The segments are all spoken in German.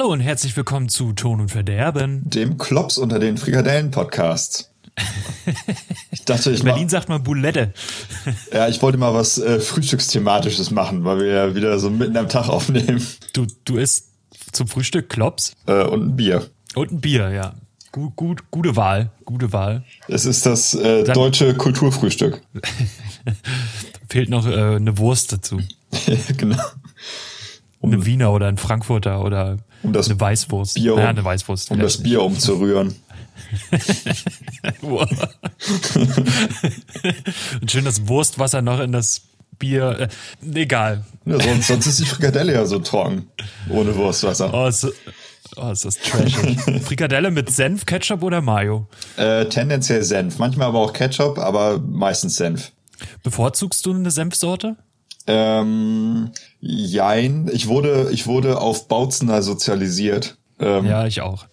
Hallo und herzlich willkommen zu Ton und Verderben. Dem Klops unter den Frikadellen-Podcasts. Ich dachte, ich In Berlin sagt man Boulette. Ja, ich wollte mal was äh, Frühstücksthematisches machen, weil wir ja wieder so mitten am Tag aufnehmen. Du, du isst zum Frühstück Klops? Äh, und ein Bier. Und ein Bier, ja. Gut, gut, gute Wahl, gute Wahl. Es ist das äh, deutsche Kulturfrühstück. Fehlt noch äh, eine Wurst dazu. genau. Um, eine Wiener oder ein Frankfurter oder um das eine Weißwurst. Bier um, ja, eine Weißwurst. Um das Bier umzurühren. Und schön das Wurstwasser noch in das Bier. Äh, egal. Ja, sonst, sonst ist die Frikadelle ja so trocken. Ohne Wurstwasser. Oh, ist, oh, ist das trashig. Frikadelle mit Senf, Ketchup oder Mayo? Äh, tendenziell Senf. Manchmal aber auch Ketchup, aber meistens Senf. Bevorzugst du eine Senfsorte? Ähm, jein. Ich wurde, ich wurde auf Bautzener sozialisiert. Ähm, ja, ich auch.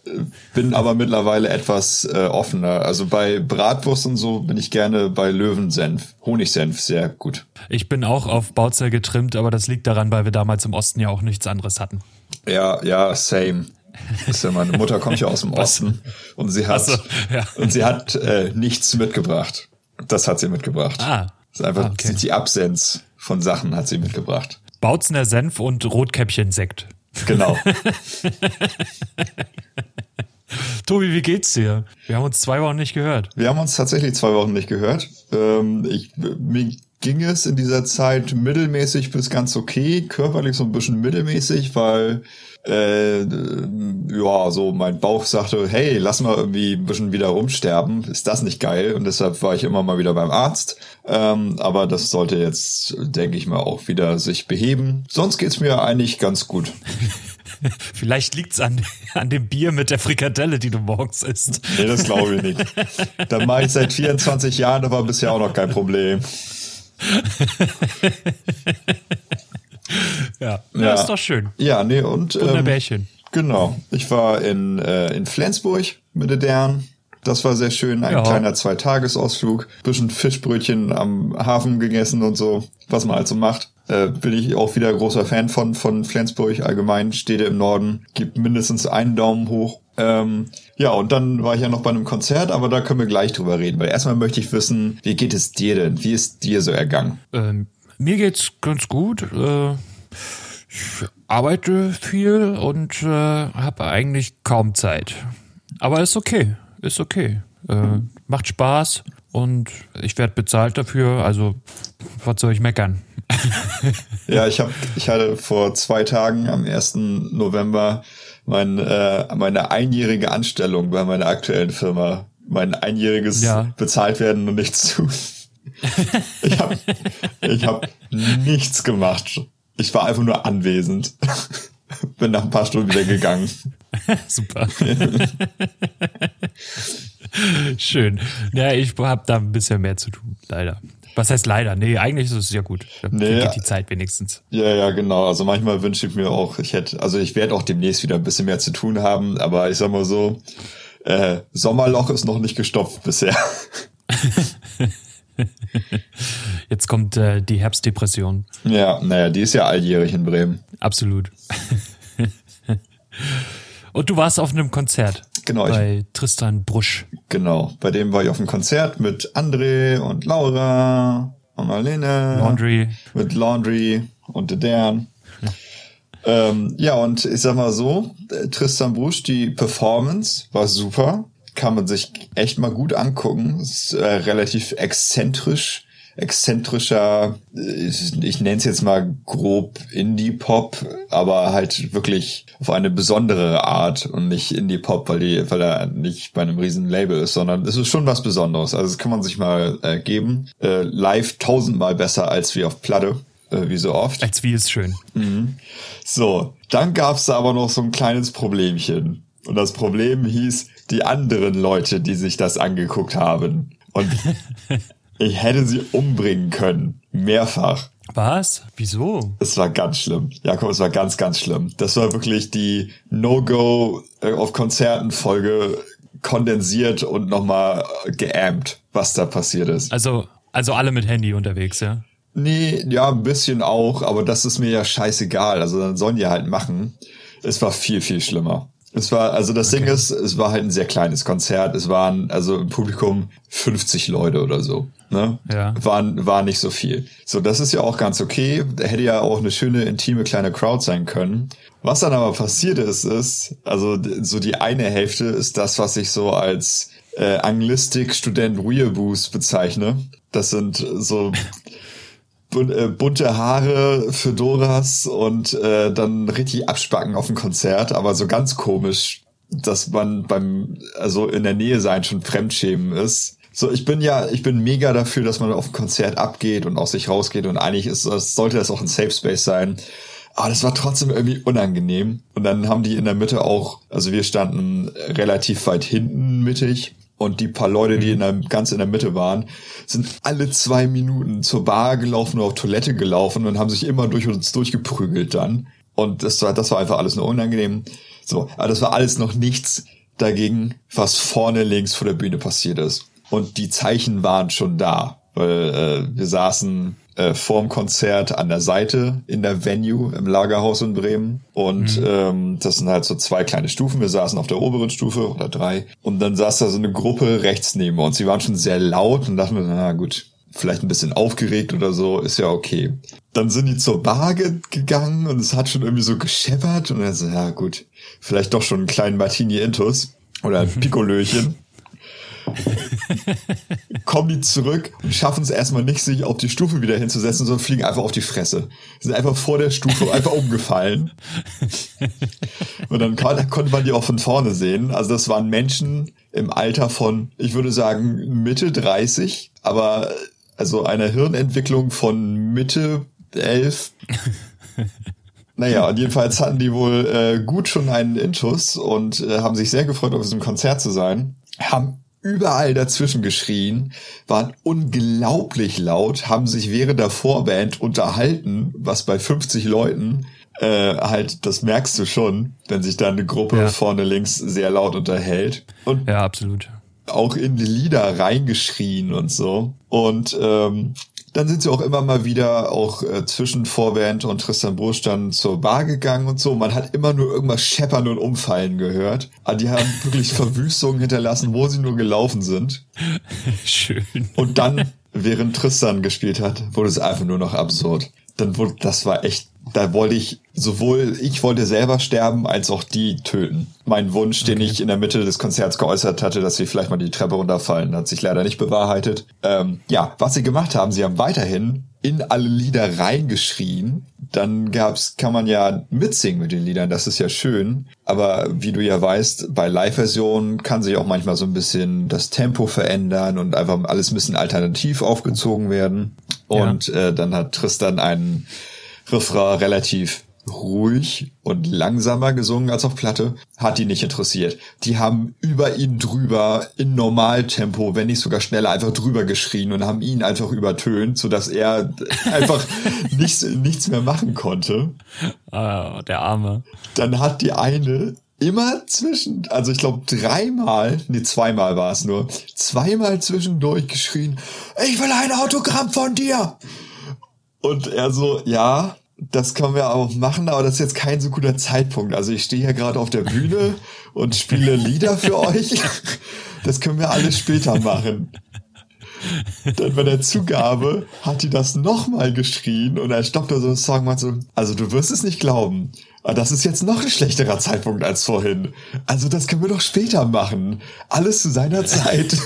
Bin aber mittlerweile etwas äh, offener. Also bei Bratwurst und so bin ich gerne bei Löwensenf. Honigsenf, sehr gut. Ich bin auch auf Bautzer getrimmt, aber das liegt daran, weil wir damals im Osten ja auch nichts anderes hatten. Ja, ja, same. ist ja meine Mutter kommt ja aus dem Osten und sie hat so, ja. und sie hat äh, nichts mitgebracht. Das hat sie mitgebracht. Ah. Das ist einfach ah, okay. die Absenz von Sachen hat sie mitgebracht. Bautzner Senf und Rotkäppchen Sekt. Genau. Tobi, wie geht's dir? Wir haben uns zwei Wochen nicht gehört. Wir haben uns tatsächlich zwei Wochen nicht gehört. Ähm, ich, mir ging es in dieser Zeit mittelmäßig bis ganz okay, körperlich so ein bisschen mittelmäßig, weil äh, ja, so mein Bauch sagte, hey, lass mal irgendwie ein bisschen wieder rumsterben, ist das nicht geil? Und deshalb war ich immer mal wieder beim Arzt. Ähm, aber das sollte jetzt, denke ich mal, auch wieder sich beheben. Sonst geht's mir eigentlich ganz gut. Vielleicht liegt's an, an dem Bier mit der Frikadelle, die du morgens isst. Nee, das glaube ich nicht. Da mache ich seit 24 Jahren, aber bisher auch noch kein Problem. ja. ja, ist doch schön. Ja, nee, und. Wunderbärchen. Ähm, genau. Ich war in, äh, in Flensburg mit der Dern. Das war sehr schön. Ein ja. kleiner Zweitagesausflug. Bisschen Fischbrötchen am Hafen gegessen und so, was man halt so macht. Äh, bin ich auch wieder großer Fan von, von Flensburg allgemein. Städte im Norden. Gibt mindestens einen Daumen hoch. Ähm, ja, und dann war ich ja noch bei einem Konzert, aber da können wir gleich drüber reden, weil erstmal möchte ich wissen, wie geht es dir denn? Wie ist dir so ergangen? Ähm, mir geht's ganz gut. Äh, ich arbeite viel und äh, habe eigentlich kaum Zeit. Aber ist okay, ist okay. Äh, macht Spaß und ich werde bezahlt dafür. Also was soll ich meckern? ja, ich habe, ich hatte vor zwei Tagen am 1. November mein, äh, meine einjährige Anstellung bei meiner aktuellen Firma. Mein einjähriges ja. bezahlt werden und nichts tun ich habe ich hab nichts gemacht. Ich war einfach nur anwesend. Bin nach ein paar Stunden wieder gegangen. Super. Schön. Ja, ich habe da ein bisschen mehr zu tun, leider. Was heißt leider? Nee, eigentlich ist es ja gut. Da nee, geht die Zeit wenigstens. Ja, ja, genau. Also manchmal wünsche ich mir auch, ich hätte, also ich werde auch demnächst wieder ein bisschen mehr zu tun haben, aber ich sag mal so, äh, Sommerloch ist noch nicht gestopft bisher. Jetzt kommt äh, die Herbstdepression. Ja, naja, die ist ja alljährig in Bremen. Absolut. Und du warst auf einem Konzert. Genau. Bei Tristan Brusch. Genau. Bei dem war ich auf einem Konzert mit André und Laura und Marlene. Laundry. Mit Laundry und Dan. ähm, ja, und ich sag mal so, Tristan Brusch, die Performance war super kann man sich echt mal gut angucken. ist äh, relativ exzentrisch, exzentrischer, ich, ich nenne es jetzt mal grob Indie-Pop, aber halt wirklich auf eine besondere Art und nicht Indie-Pop, weil, die, weil er nicht bei einem riesen Label ist, sondern es ist schon was Besonderes. Also das kann man sich mal äh, geben. Äh, live tausendmal besser als wie auf Platte äh, wie so oft. Als wie ist schön. Mhm. So, dann gab's da aber noch so ein kleines Problemchen. Und das Problem hieß, die anderen Leute, die sich das angeguckt haben. Und ich hätte sie umbringen können. Mehrfach. Was? Wieso? Es war ganz schlimm. Jakob, es war ganz, ganz schlimm. Das war wirklich die No-Go äh, auf Konzerten Folge kondensiert und nochmal geampt, was da passiert ist. Also, also alle mit Handy unterwegs, ja? Nee, ja, ein bisschen auch, aber das ist mir ja scheißegal. Also dann sollen die halt machen. Es war viel, viel schlimmer. Es war, also das okay. Ding ist, es war halt ein sehr kleines Konzert. Es waren also im Publikum 50 Leute oder so. Ne? Ja. Waren, war nicht so viel. So, das ist ja auch ganz okay. Hätte ja auch eine schöne, intime kleine Crowd sein können. Was dann aber passiert ist, ist, also so die eine Hälfte ist das, was ich so als äh, Anglistik-Student Weeaboos bezeichne. Das sind so äh, bunte Haare, Fedoras und äh, dann richtig abspacken auf dem Konzert, aber so ganz komisch, dass man beim, also in der Nähe sein schon Fremdschämen ist. So, ich bin ja, ich bin mega dafür, dass man auf ein Konzert abgeht und aus sich rausgeht und eigentlich ist, das, sollte das auch ein Safe Space sein. Aber das war trotzdem irgendwie unangenehm. Und dann haben die in der Mitte auch, also wir standen relativ weit hinten mittig und die paar Leute, die in der, ganz in der Mitte waren, sind alle zwei Minuten zur Bar gelaufen oder auf Toilette gelaufen und haben sich immer durch uns durchgeprügelt dann. Und das war, das war einfach alles nur unangenehm. So, aber das war alles noch nichts dagegen, was vorne links vor der Bühne passiert ist. Und die Zeichen waren schon da, weil äh, wir saßen äh, vorm Konzert an der Seite in der Venue im Lagerhaus in Bremen. Und mhm. ähm, das sind halt so zwei kleine Stufen. Wir saßen auf der oberen Stufe oder drei. Und dann saß da so eine Gruppe rechts neben uns. Sie waren schon sehr laut und dachten wir, na gut, vielleicht ein bisschen aufgeregt oder so, ist ja okay. Dann sind die zur Bar ge gegangen und es hat schon irgendwie so gescheppert und dann so, ja gut, vielleicht doch schon einen kleinen Martini Intus oder ein Pikolöchen. kommen die zurück und schaffen es erstmal nicht, sich auf die Stufe wieder hinzusetzen, sondern fliegen einfach auf die Fresse. Sind einfach vor der Stufe einfach umgefallen. Und dann konnte man die auch von vorne sehen. Also das waren Menschen im Alter von, ich würde sagen, Mitte 30, aber also einer Hirnentwicklung von Mitte 11. Naja, und jedenfalls hatten die wohl äh, gut schon einen Intus und äh, haben sich sehr gefreut, auf diesem Konzert zu sein. Haben überall dazwischen geschrien, waren unglaublich laut, haben sich während der Vorband unterhalten, was bei 50 Leuten äh, halt, das merkst du schon, wenn sich da eine Gruppe ja. vorne links sehr laut unterhält. Und ja, absolut. Auch in die Lieder reingeschrien und so. Und ähm, dann sind sie auch immer mal wieder auch äh, zwischen Vorwand und Tristan Bursch dann zur Bar gegangen und so. Man hat immer nur irgendwas scheppern und umfallen gehört. Aber ah, die haben wirklich Verwüstungen hinterlassen, wo sie nur gelaufen sind. Schön. Und dann, während Tristan gespielt hat, wurde es einfach nur noch absurd. Dann wurde, das war echt da wollte ich sowohl ich wollte selber sterben als auch die töten. Mein Wunsch, den ich in der Mitte des Konzerts geäußert hatte, dass sie vielleicht mal die Treppe runterfallen, hat sich leider nicht bewahrheitet. Ähm, ja, was sie gemacht haben, sie haben weiterhin in alle Lieder reingeschrien. Dann gab's, kann man ja mitsingen mit den Liedern, das ist ja schön. Aber wie du ja weißt, bei Live-Versionen kann sich auch manchmal so ein bisschen das Tempo verändern und einfach alles ein bisschen alternativ aufgezogen werden. Und ja. äh, dann hat Tristan einen Refrain relativ ruhig und langsamer gesungen als auf Platte, hat die nicht interessiert. Die haben über ihn drüber in Normaltempo, wenn nicht sogar schneller, einfach drüber geschrien und haben ihn einfach übertönt, sodass er einfach nichts, nichts mehr machen konnte. Ah, der Arme. Dann hat die eine immer zwischen, also ich glaube dreimal, nee, zweimal war es nur, zweimal zwischendurch geschrien, ich will ein Autogramm von dir. Und er so, ja, das können wir auch machen, aber das ist jetzt kein so guter Zeitpunkt. Also ich stehe hier gerade auf der Bühne und spiele Lieder für euch. Das können wir alles später machen. Dann bei der Zugabe hat die das nochmal geschrien und er stoppt da so einen Song und meint so, also du wirst es nicht glauben, aber das ist jetzt noch ein schlechterer Zeitpunkt als vorhin. Also das können wir doch später machen. Alles zu seiner Zeit.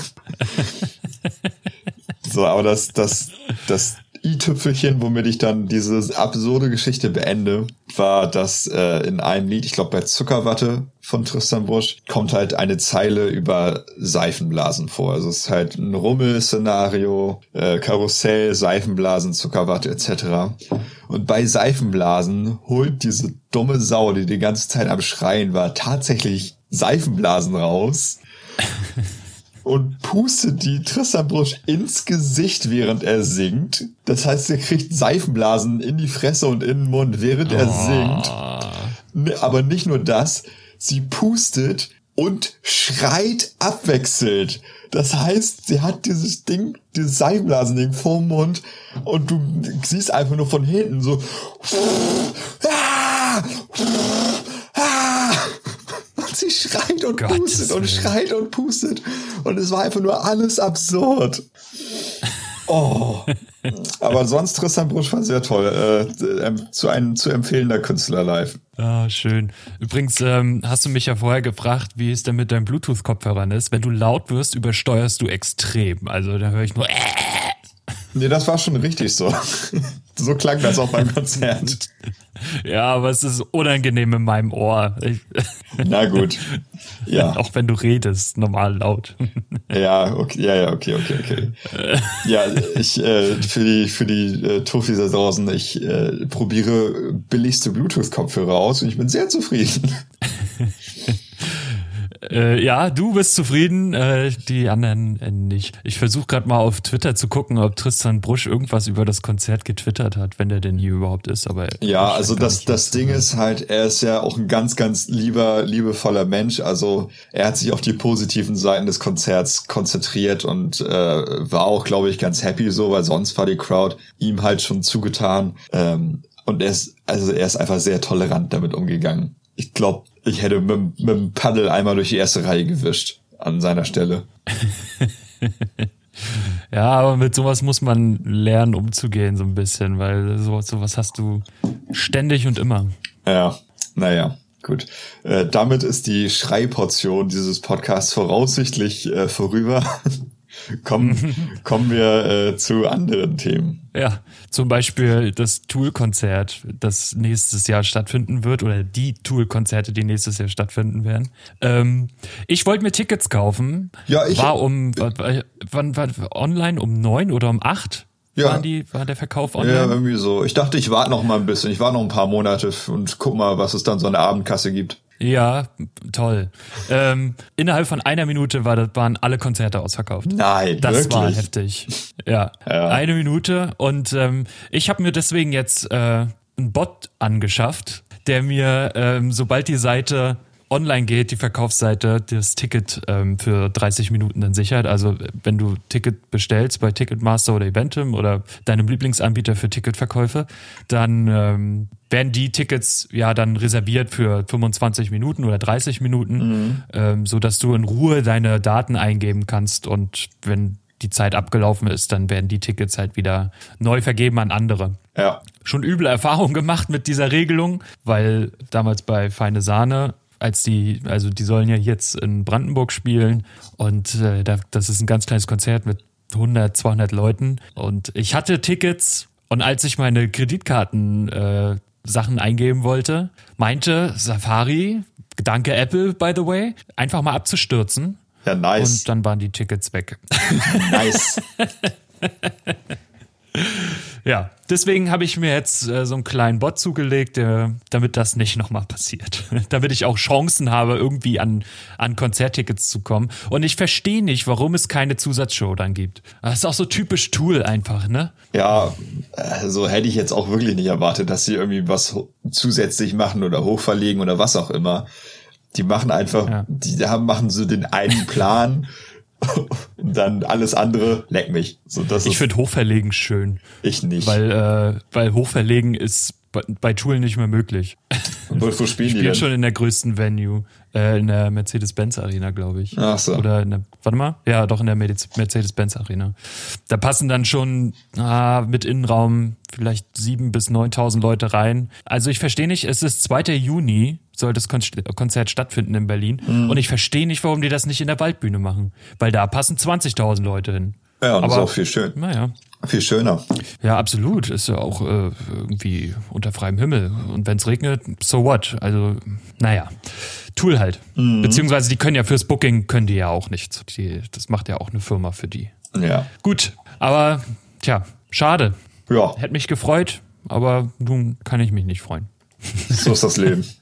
so, aber das, das, das i-Tüpfelchen, womit ich dann diese absurde Geschichte beende, war, dass äh, in einem Lied, ich glaube bei Zuckerwatte von Tristan Busch, kommt halt eine Zeile über Seifenblasen vor. Also es ist halt ein Rummel-Szenario, äh, Karussell, Seifenblasen, Zuckerwatte etc. Und bei Seifenblasen holt diese dumme Sau, die die ganze Zeit am Schreien war, tatsächlich Seifenblasen raus und pustet die Tristan Brusch ins Gesicht, während er singt. Das heißt, er kriegt Seifenblasen in die Fresse und in den Mund, während er oh. singt. Aber nicht nur das, sie pustet und schreit abwechselt. Das heißt, sie hat dieses Ding, dieses Seifenblasending vorm Mund und du siehst einfach nur von hinten so ah, ah, ah! Und sie schreit und Gottes pustet und Willen. schreit und pustet. Und es war einfach nur alles absurd. Oh. Aber sonst Tristan Brusch war sehr toll. Äh, ähm, zu einem zu empfehlender Künstler live. Ah, schön. Übrigens ähm, hast du mich ja vorher gefragt, wie es denn mit deinen Bluetooth-Kopfhörern ist. Wenn du laut wirst, übersteuerst du extrem. Also da höre ich nur. Äh. Nee, das war schon richtig so. so klang das auch beim Konzert. Ja, aber es ist unangenehm in meinem Ohr. Ich, Na gut. Ja. auch wenn du redest, normal laut. Ja, okay, ja, ja, okay, okay, okay. Ja, ich äh, für die für die äh, Tuffis da draußen, ich äh, probiere billigste Bluetooth-Kopfhörer aus und ich bin sehr zufrieden. Äh, ja, du bist zufrieden, äh, die anderen äh, nicht. Ich versuche gerade mal auf Twitter zu gucken, ob Tristan Brusch irgendwas über das Konzert getwittert hat, wenn der denn hier überhaupt ist. Aber Ja, also das das Ding ist halt, er ist ja auch ein ganz ganz lieber liebevoller Mensch. Also er hat sich auf die positiven Seiten des Konzerts konzentriert und äh, war auch, glaube ich, ganz happy so, weil sonst war die Crowd ihm halt schon zugetan. Ähm, und er ist also er ist einfach sehr tolerant damit umgegangen. Ich glaube, ich hätte mit, mit dem Paddel einmal durch die erste Reihe gewischt an seiner Stelle. Ja, aber mit sowas muss man lernen, umzugehen, so ein bisschen, weil so, sowas hast du ständig und immer. Ja, naja, gut. Äh, damit ist die Schreiportion dieses Podcasts voraussichtlich äh, vorüber. kommen, kommen wir äh, zu anderen Themen. Ja, zum Beispiel das Tool-Konzert, das nächstes Jahr stattfinden wird, oder die Tool-Konzerte, die nächstes Jahr stattfinden werden. Ähm, ich wollte mir Tickets kaufen. Ja, ich- War um, wann, wann, wann, online um neun oder um acht? Ja. Waren die, war der Verkauf online? Ja, irgendwie so. Ich dachte, ich warte noch mal ein bisschen. Ich warte noch ein paar Monate und guck mal, was es dann so an der Abendkasse gibt. Ja, toll. Ähm, innerhalb von einer Minute war das, waren alle Konzerte ausverkauft. Nein, Das wirklich? war heftig. Ja, Ja. eine Minute. Und ähm, ich habe mir deswegen jetzt äh, einen Bot angeschafft, der mir, ähm, sobald die Seite online geht, die Verkaufsseite, das Ticket ähm, für 30 Minuten dann sichert. Also wenn du Ticket bestellst bei Ticketmaster oder Eventim oder deinem Lieblingsanbieter für Ticketverkäufe, dann ähm, werden die Tickets ja dann reserviert für 25 Minuten oder 30 Minuten, ähm, so dass du in Ruhe deine Daten eingeben kannst und wenn die Zeit abgelaufen ist, dann werden die Tickets halt wieder neu vergeben an andere Ja. schon üble Erfahrungen gemacht mit dieser Regelung, weil damals bei Feine Sahne, als die, also die sollen ja jetzt in Brandenburg spielen und äh, da, das ist ein ganz kleines Konzert mit 100, 200 Leuten und ich hatte Tickets und als ich meine Kreditkarten äh, Sachen eingeben wollte, meinte Safari, danke Apple by the way, einfach mal abzustürzen Ja, nice. und dann waren die Tickets weg. nice. Ja, deswegen habe ich mir jetzt äh, so einen kleinen Bot zugelegt, äh, damit das nicht nochmal passiert. damit ich auch Chancen habe, irgendwie an, an Konzerttickets zu kommen. Und ich verstehe nicht, warum es keine Zusatzshow dann gibt. Das ist auch so typisch Tool einfach, ne? Ja, also hätte ich jetzt auch wirklich nicht erwartet, dass sie irgendwie was zusätzlich machen oder hochverlegen oder was auch immer. Die machen einfach, Ja. die haben, machen so den einen Plan dann alles andere leck mich. So, das Ich finde Hochverlegen schön, ich nicht. weil, äh, weil Hochverlegen ist bei, bei Tool nicht mehr möglich. Wo, wo spielen die Spielt denn? schon in der größten Venue, äh, in der Mercedes-Benz Arena, glaube ich. Ach so. Oder in der, warte mal, ja, doch in der Mercedes-Benz Arena. Da passen dann schon ah, mit Innenraum vielleicht sieben bis 9.000 Leute rein. Also ich verstehe nicht, es ist 2. Juni, soll das Kon Konzert stattfinden in Berlin. Mhm. Und ich verstehe nicht, warum die das nicht in der Waldbühne machen. Weil da passen 20.000 Leute hin. Ja, und das ist Aber- auch viel schön. Naja. Viel schöner. Ja, absolut. Ist ja auch äh, irgendwie unter freiem Himmel. Und wenn es regnet, so what? Also, naja. Tool halt. Beziehungsweise die können ja fürs Booking können die ja auch nichts. Die, das macht ja auch eine Firma für die. Ja. Gut, aber tja, schade. Ja, Hätte mich gefreut, aber nun kann ich mich nicht freuen. so ist das Leben.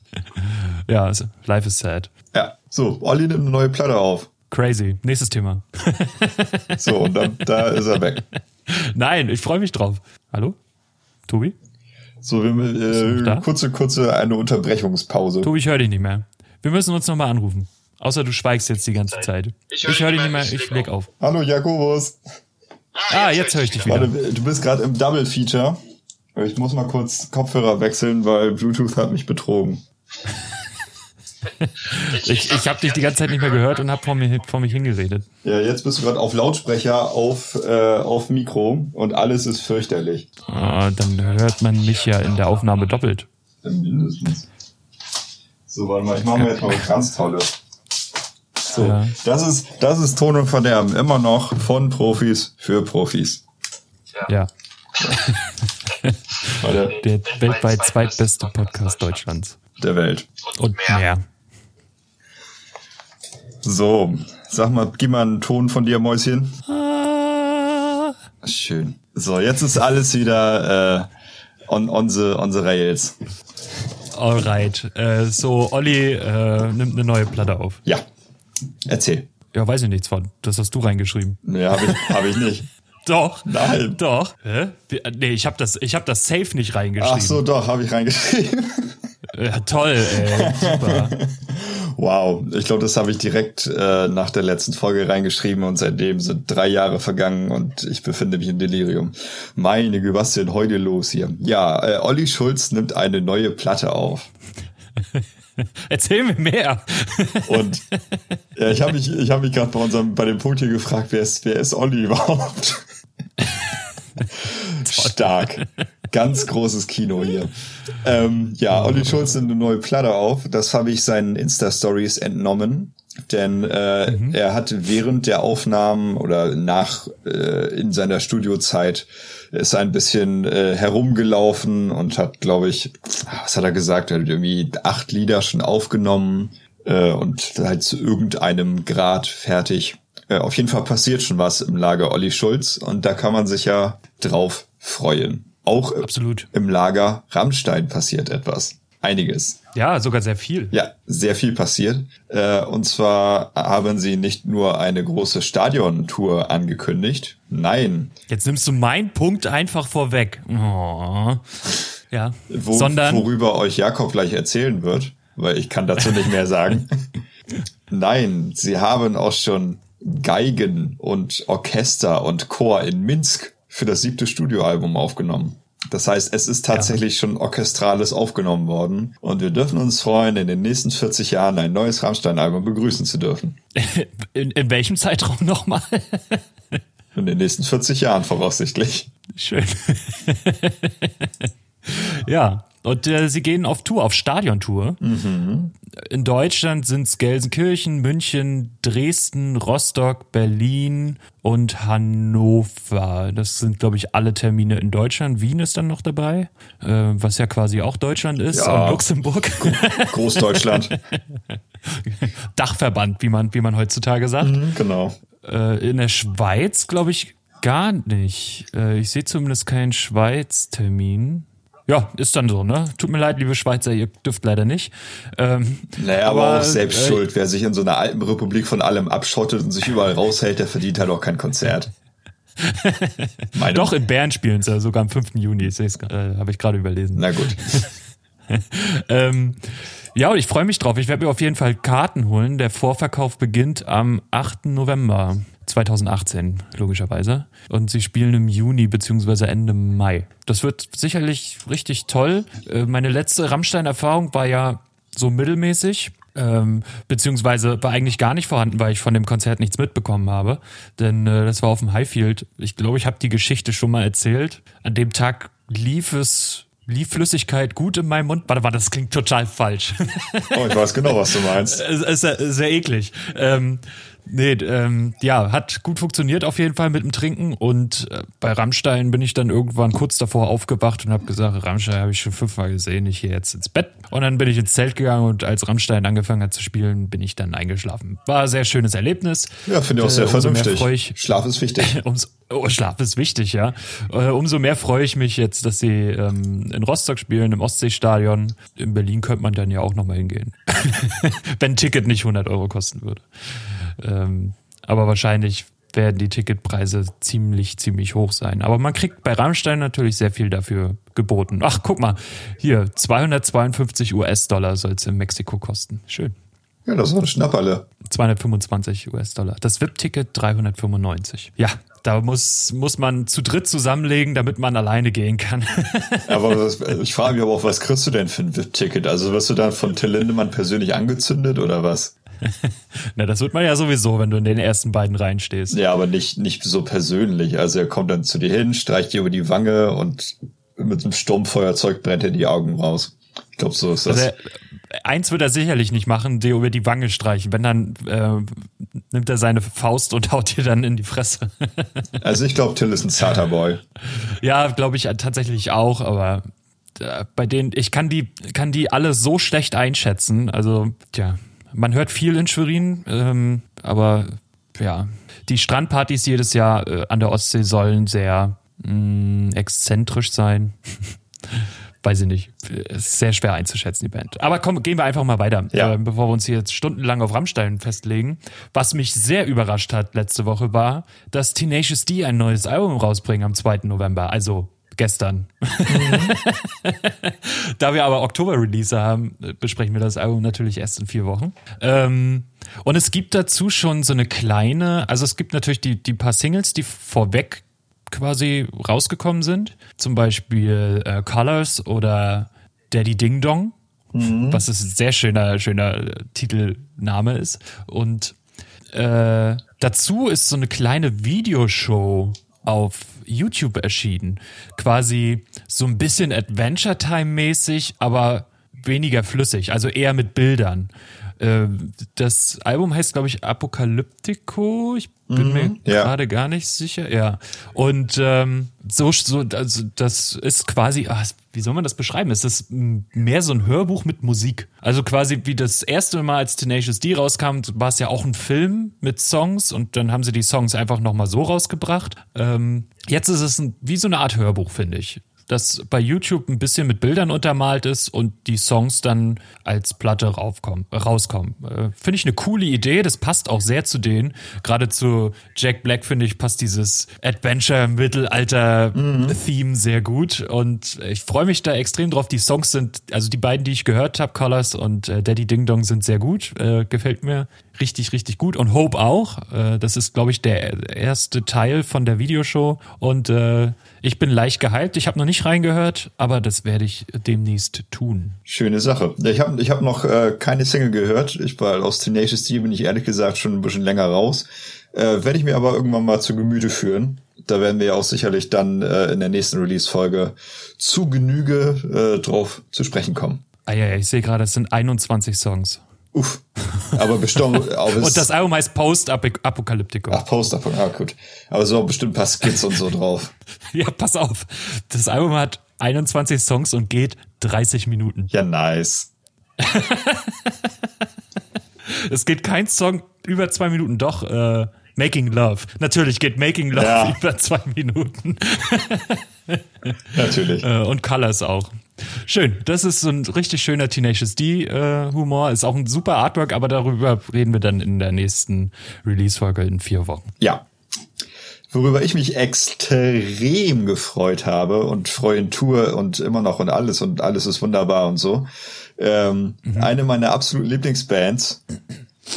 Ja, also, life is sad. Ja. So, Olli nimmt eine neue Platte auf. Crazy. Nächstes Thema. So, und dann, da ist er weg. Nein, ich freue mich drauf. Hallo? Tobi? So, wir noch äh, kurze, kurze eine Unterbrechungspause. Tobi, ich höre dich nicht mehr. Wir müssen uns nochmal anrufen. Außer du schweigst jetzt die ganze Zeit. Ich höre höre dich nicht mehr, ich leg auf. Hallo Jakobus. Ah, jetzt höre ich dich wieder. Warte, du bist gerade im Double Feature. Ich muss mal kurz Kopfhörer wechseln, weil Bluetooth hat mich betrogen. ich ich habe dich die ganze Zeit nicht mehr gehört und habe vor, mir, vor mich hingeredet. Ja, jetzt bist du gerade auf Lautsprecher, auf, äh, auf Mikro und alles ist fürchterlich. Ah, dann hört man mich ja in der Aufnahme doppelt. Mindestens. So, warte mal, ich mache mir jetzt mal was ganz Tolles. So, ja. das ist, das ist Ton und Verderben. Immer noch von Profis für Profis. Ja. der, der weltweit zweitbeste Podcast Deutschlands. Der Welt. Und mehr. So, sag mal, gib mal einen Ton von dir, Mäuschen. Ah. Schön. So, jetzt ist alles wieder äh, on, on, the, on the rails. Alright. Äh, so, Olli äh, nimmt eine neue Platte auf. Ja. Erzähl. Ja, weiß ich nichts von. Das hast du reingeschrieben. Nee, habe ich, hab ich nicht. Doch. Nein. Doch. Hä? Nee, ich habe das, ich hab das Safe nicht reingeschrieben. Ach so, doch, habe ich reingeschrieben. Ja, toll, ey. Super. wow, ich glaube, das habe ich direkt äh, nach der letzten Folge reingeschrieben und seitdem sind drei Jahre vergangen und ich befinde mich in Delirium. Meine Güte, was ist denn heute los hier? Ja, äh, Olli Schulz nimmt eine neue Platte auf. Erzähl mir mehr. Und ja, ich habe mich, ich habe mich gerade bei unserem, bei dem Punkt hier gefragt, wer ist, wer ist Olli überhaupt? Stark. Ganz großes Kino hier. Ähm, ja, Olli Schulz nimmt eine neue Platte auf. Das habe ich seinen Insta-Stories entnommen. Denn äh, mhm. er hat während der Aufnahmen oder nach äh, in seiner Studiozeit ist ein bisschen äh, herumgelaufen und hat, glaube ich, was hat er gesagt? Er hat irgendwie acht Lieder schon aufgenommen äh, und halt zu irgendeinem Grad fertig. Auf jeden Fall passiert schon was im Lager Olli Schulz und da kann man sich ja drauf freuen. Auch Absolut. im Lager Rammstein passiert etwas. Einiges. Ja, sogar sehr viel. Ja, sehr viel passiert. Äh, und zwar haben sie nicht nur eine große Stadiontour angekündigt. Nein. Jetzt nimmst du meinen Punkt einfach vorweg. Oh. Ja. Wo, Sondern worüber euch Jakob gleich erzählen wird, weil ich kann dazu nicht mehr sagen. Nein, sie haben auch schon Geigen und Orchester und Chor in Minsk für das siebte Studioalbum aufgenommen. Das heißt, es ist tatsächlich ja. schon orchestrales aufgenommen worden und wir dürfen uns freuen, in den nächsten 40 Jahren ein neues Rammstein-Album begrüßen zu dürfen. In, in welchem Zeitraum nochmal? in den nächsten 40 Jahren voraussichtlich. Schön. ja, und äh, sie gehen auf Tour, auf Stadiontour. Mhm. In Deutschland sind es Gelsenkirchen, München, Dresden, Rostock, Berlin und Hannover. Das sind, glaube ich, alle Termine in Deutschland. Wien ist dann noch dabei, äh, was ja quasi auch Deutschland ist. Ja, und Luxemburg. Großdeutschland. Dachverband, wie man, wie man heutzutage sagt. Mhm, genau. Äh, in der Schweiz, glaube ich, gar nicht. Äh, ich sehe zumindest keinen Schweiz-Termin. Ja, ist dann so, ne? Tut mir leid, liebe Schweizer, ihr dürft leider nicht. Ähm, naja, aber, aber auch selbst äh, schuld. Wer sich in so einer alten Republik von allem abschottet und sich überall raushält, der verdient halt auch kein Konzert. Doch, in Bern spielen sie sogar am 5. Juni, äh, habe ich gerade überlesen. Na gut. ähm, ja, und ich freue mich drauf. Ich werde mir auf jeden Fall Karten holen. Der Vorverkauf beginnt am 8. November. 2018, logischerweise. Und sie spielen im Juni beziehungsweise Ende Mai. Das wird sicherlich richtig toll. Äh, meine letzte Rammstein-Erfahrung war ja so mittelmäßig. Ähm, beziehungsweise war eigentlich gar nicht vorhanden, weil ich von dem Konzert nichts mitbekommen habe. Denn äh, das war auf dem Highfield. Ich glaube, ich habe die Geschichte schon mal erzählt. An dem Tag lief es lief Flüssigkeit gut in meinem Mund. Warte, warte, das klingt total falsch. Oh, ich weiß genau, was du meinst. Es ist sehr, sehr eklig. Ähm, Nee, ähm, ja, hat gut funktioniert auf jeden Fall mit dem Trinken. Und äh, bei Rammstein bin ich dann irgendwann kurz davor aufgewacht und habe gesagt, Rammstein habe ich schon fünfmal gesehen, ich gehe jetzt ins Bett. Und dann bin ich ins Zelt gegangen und als Rammstein angefangen hat zu spielen, bin ich dann eingeschlafen. War ein sehr schönes Erlebnis. Ja, finde ich auch sehr äh, vernünftig. Ich, Schlaf ist wichtig. umso, oh, Schlaf ist wichtig, ja. Äh, umso mehr freue ich mich jetzt, dass sie ähm, in Rostock spielen, im Ostseestadion. In Berlin könnte man dann ja auch nochmal hingehen. Wenn ein Ticket nicht 100 Euro kosten würde. Ähm, aber wahrscheinlich werden die Ticketpreise ziemlich, ziemlich hoch sein. Aber man kriegt bei Rammstein natürlich sehr viel dafür geboten. Ach, guck mal, hier, 252 US-Dollar soll es in Mexiko kosten. Schön. Ja, das war ein Schnapperle. 225 US-Dollar. Das VIP-Ticket 395. Ja, Da muss, muss man zu dritt zusammenlegen, damit man alleine gehen kann. aber was, ich frage mich aber auch, was kriegst du denn für ein VIP-Ticket? Also wirst du dann von Till Lindemann persönlich angezündet oder was? Na, das wird man ja sowieso, wenn du in den ersten beiden Reihen stehst. Ja, aber nicht, nicht so persönlich. Also er kommt dann zu dir hin, streicht dir über die Wange und mit einem Sturmfeuerzeug brennt er die Augen raus. Ich glaube, so ist das. Also er, eins wird er sicherlich nicht machen, dir über die Wange streichen. Wenn dann äh, nimmt er seine Faust und haut dir dann in die Fresse. also ich glaube, Till ist ein zarter Boy. Ja, glaube ich tatsächlich auch, aber äh, bei denen, ich kann die, kann die alle so schlecht einschätzen. Also, tja, man hört viel in Schwerin, ähm, aber ja, die Strandpartys jedes Jahr äh, an der Ostsee sollen sehr mh, mm, exzentrisch sein. Weiß ich nicht. Ist sehr schwer einzuschätzen, die Band. Aber komm, gehen wir einfach mal weiter, ja. äh, bevor wir uns hier jetzt stundenlang auf Rammstein festlegen. Was mich sehr überrascht hat letzte Woche war, dass Tenacious D ein neues Album rausbringen am 2. November. Also gestern. Mhm. da wir aber Oktober-Release haben, besprechen wir das Album natürlich erst in vier Wochen. Ähm, und es gibt dazu schon so eine kleine, also es gibt natürlich die, die paar Singles, die vorweg quasi rausgekommen sind. Zum Beispiel äh, Colors oder Daddy Ding Dong, mhm. was ein sehr schöner, schöner Titelname ist. Und äh, dazu ist so eine kleine Videoshow auf YouTube erschienen. Quasi so ein bisschen Adventure Time mäßig, aber weniger flüssig, also eher mit Bildern. Äh, das Album heißt, glaube ich, Apokalyptico. Ich bin mhm, mir ja. gerade gar nicht sicher. Ja. Und ähm, so, so, also das ist quasi, ach, wie soll man das beschreiben? Es ist mehr so ein Hörbuch mit Musik. Also quasi wie das erste Mal, als Tenacious D rauskam, war es ja auch ein Film mit Songs und dann haben sie die Songs einfach nochmal so rausgebracht. Ähm, jetzt ist es ein, wie so eine Art Hörbuch, finde ich das bei YouTube ein bisschen mit Bildern untermalt ist und die Songs dann als Platte raufkommen, rauskommen. Äh, finde ich eine coole Idee, das passt auch sehr zu denen. Gerade zu Jack Black, finde ich, passt dieses Adventure-Mittelalter-Theme mhm. sehr gut und ich freue mich da extrem drauf. Die Songs sind, also die beiden, die ich gehört habe, Colors und äh, Daddy Ding Dong sind sehr gut, äh, gefällt mir richtig, richtig gut und Hope auch. Äh, das ist, glaube ich, der erste Teil von der Videoshow und äh, ich bin leicht gehypt. Ich habe noch nicht reingehört, aber das werde ich demnächst tun. Schöne Sache. Ich habe ich hab noch äh, keine Single gehört. Ich war aus Tenacious D bin ich ehrlich gesagt schon ein bisschen länger raus. Äh, werde ich mir aber irgendwann mal zu Gemüte führen. Da werden wir ja auch sicherlich dann äh, in der nächsten Release-Folge zu Genüge äh, drauf zu sprechen kommen. Ah ja, ich sehe gerade, es sind 21 Songs. Uff. Aber bestimmt. auch und das Album heißt Post-Apokalyptico. Ach, Post-Apokalyptico, ah, gut. Aber so bestimmt ein paar Skits und so drauf. ja, pass auf. Das Album hat 21 Songs und geht 30 Minuten. Ja, nice. es geht kein Song über zwei Minuten. Doch, äh, Making Love. Natürlich geht Making Love ja. über zwei Minuten. Natürlich. Äh, und Colors auch. Schön. Das ist so ein richtig schöner Tenacious D-Humor. Äh, ist auch ein super Artwork, aber darüber reden wir dann in der nächsten Release-Folge in vier Wochen. Ja. Worüber ich mich extrem gefreut habe und freuen tue und immer noch und alles und alles ist wunderbar und so. Ähm, mhm. Eine meiner absoluten Lieblingsbands,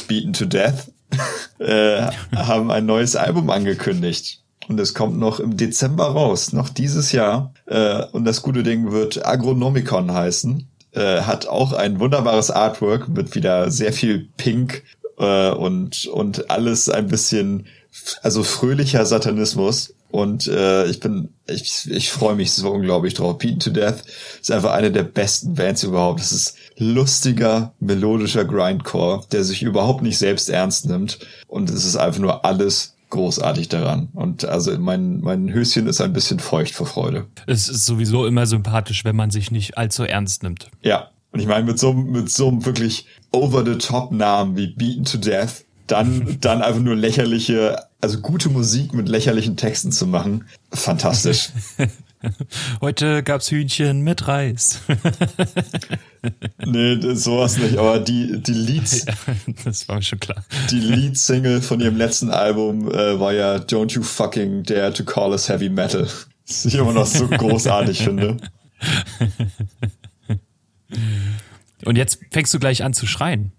Beaten to Death, äh, haben ein neues Album angekündigt. Und es kommt noch im Dezember raus, noch dieses Jahr. Äh, und das gute Ding wird Agronomicon heißen. Äh, hat auch ein wunderbares Artwork mit wieder sehr viel Pink äh, und, und alles ein bisschen, also fröhlicher Satanismus. Und äh, ich bin, ich, ich freue mich so unglaublich drauf. Beaten to Death ist einfach eine der besten Bands überhaupt. Das ist lustiger, melodischer Grindcore, der sich überhaupt nicht selbst ernst nimmt. Und es ist einfach nur alles großartig daran. Und also mein, mein Höschen ist ein bisschen feucht vor Freude. Es ist sowieso immer sympathisch, wenn man sich nicht allzu ernst nimmt. Ja. Und ich meine, mit so, mit so einem wirklich over-the-top-Namen wie Beaten to Death, dann, dann einfach nur lächerliche, also gute Musik mit lächerlichen Texten zu machen, fantastisch. Heute gab's Hühnchen mit Reis. nee, sowas nicht, aber die, die Leads. das war schon klar. Die Lead-Single von ihrem letzten Album äh, war ja Don't You Fucking Dare to Call Us Heavy Metal. Was ich immer noch so großartig finde. Und jetzt fängst du gleich an zu schreien.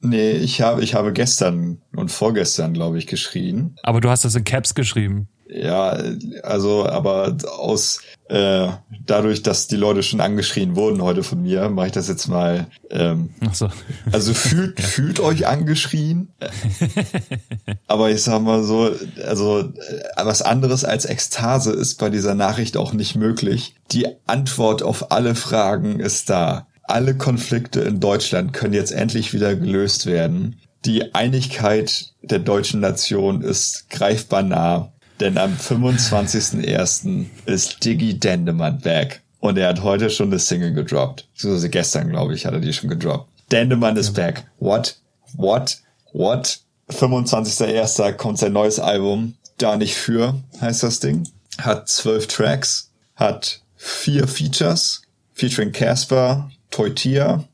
Nee, ich habe, ich habe gestern und vorgestern, glaube ich, geschrien. Aber du hast das in Caps geschrieben. Ja, also, aber aus äh, dadurch, dass die Leute schon angeschrien wurden heute von mir, mache ich das jetzt mal. Ähm, Ach so. Also fühlt fühlt euch angeschrien, aber ich sag mal so, also äh, was anderes als Ekstase ist bei dieser Nachricht auch nicht möglich. Die Antwort auf alle Fragen ist da. Alle Konflikte in Deutschland können jetzt endlich wieder gelöst werden. Die Einigkeit der deutschen Nation ist greifbar nah. Denn am 25.01. ist Diggy Dendemann back. Und er hat heute schon eine Single gedroppt. Also gestern, glaube ich, hat er die schon gedroppt. Dendemann ist back. What? What? What? 25.01. kommt sein neues Album. Da nicht für, heißt das Ding. Hat zwölf Tracks. Hat vier Features. Featuring Casper, Toytia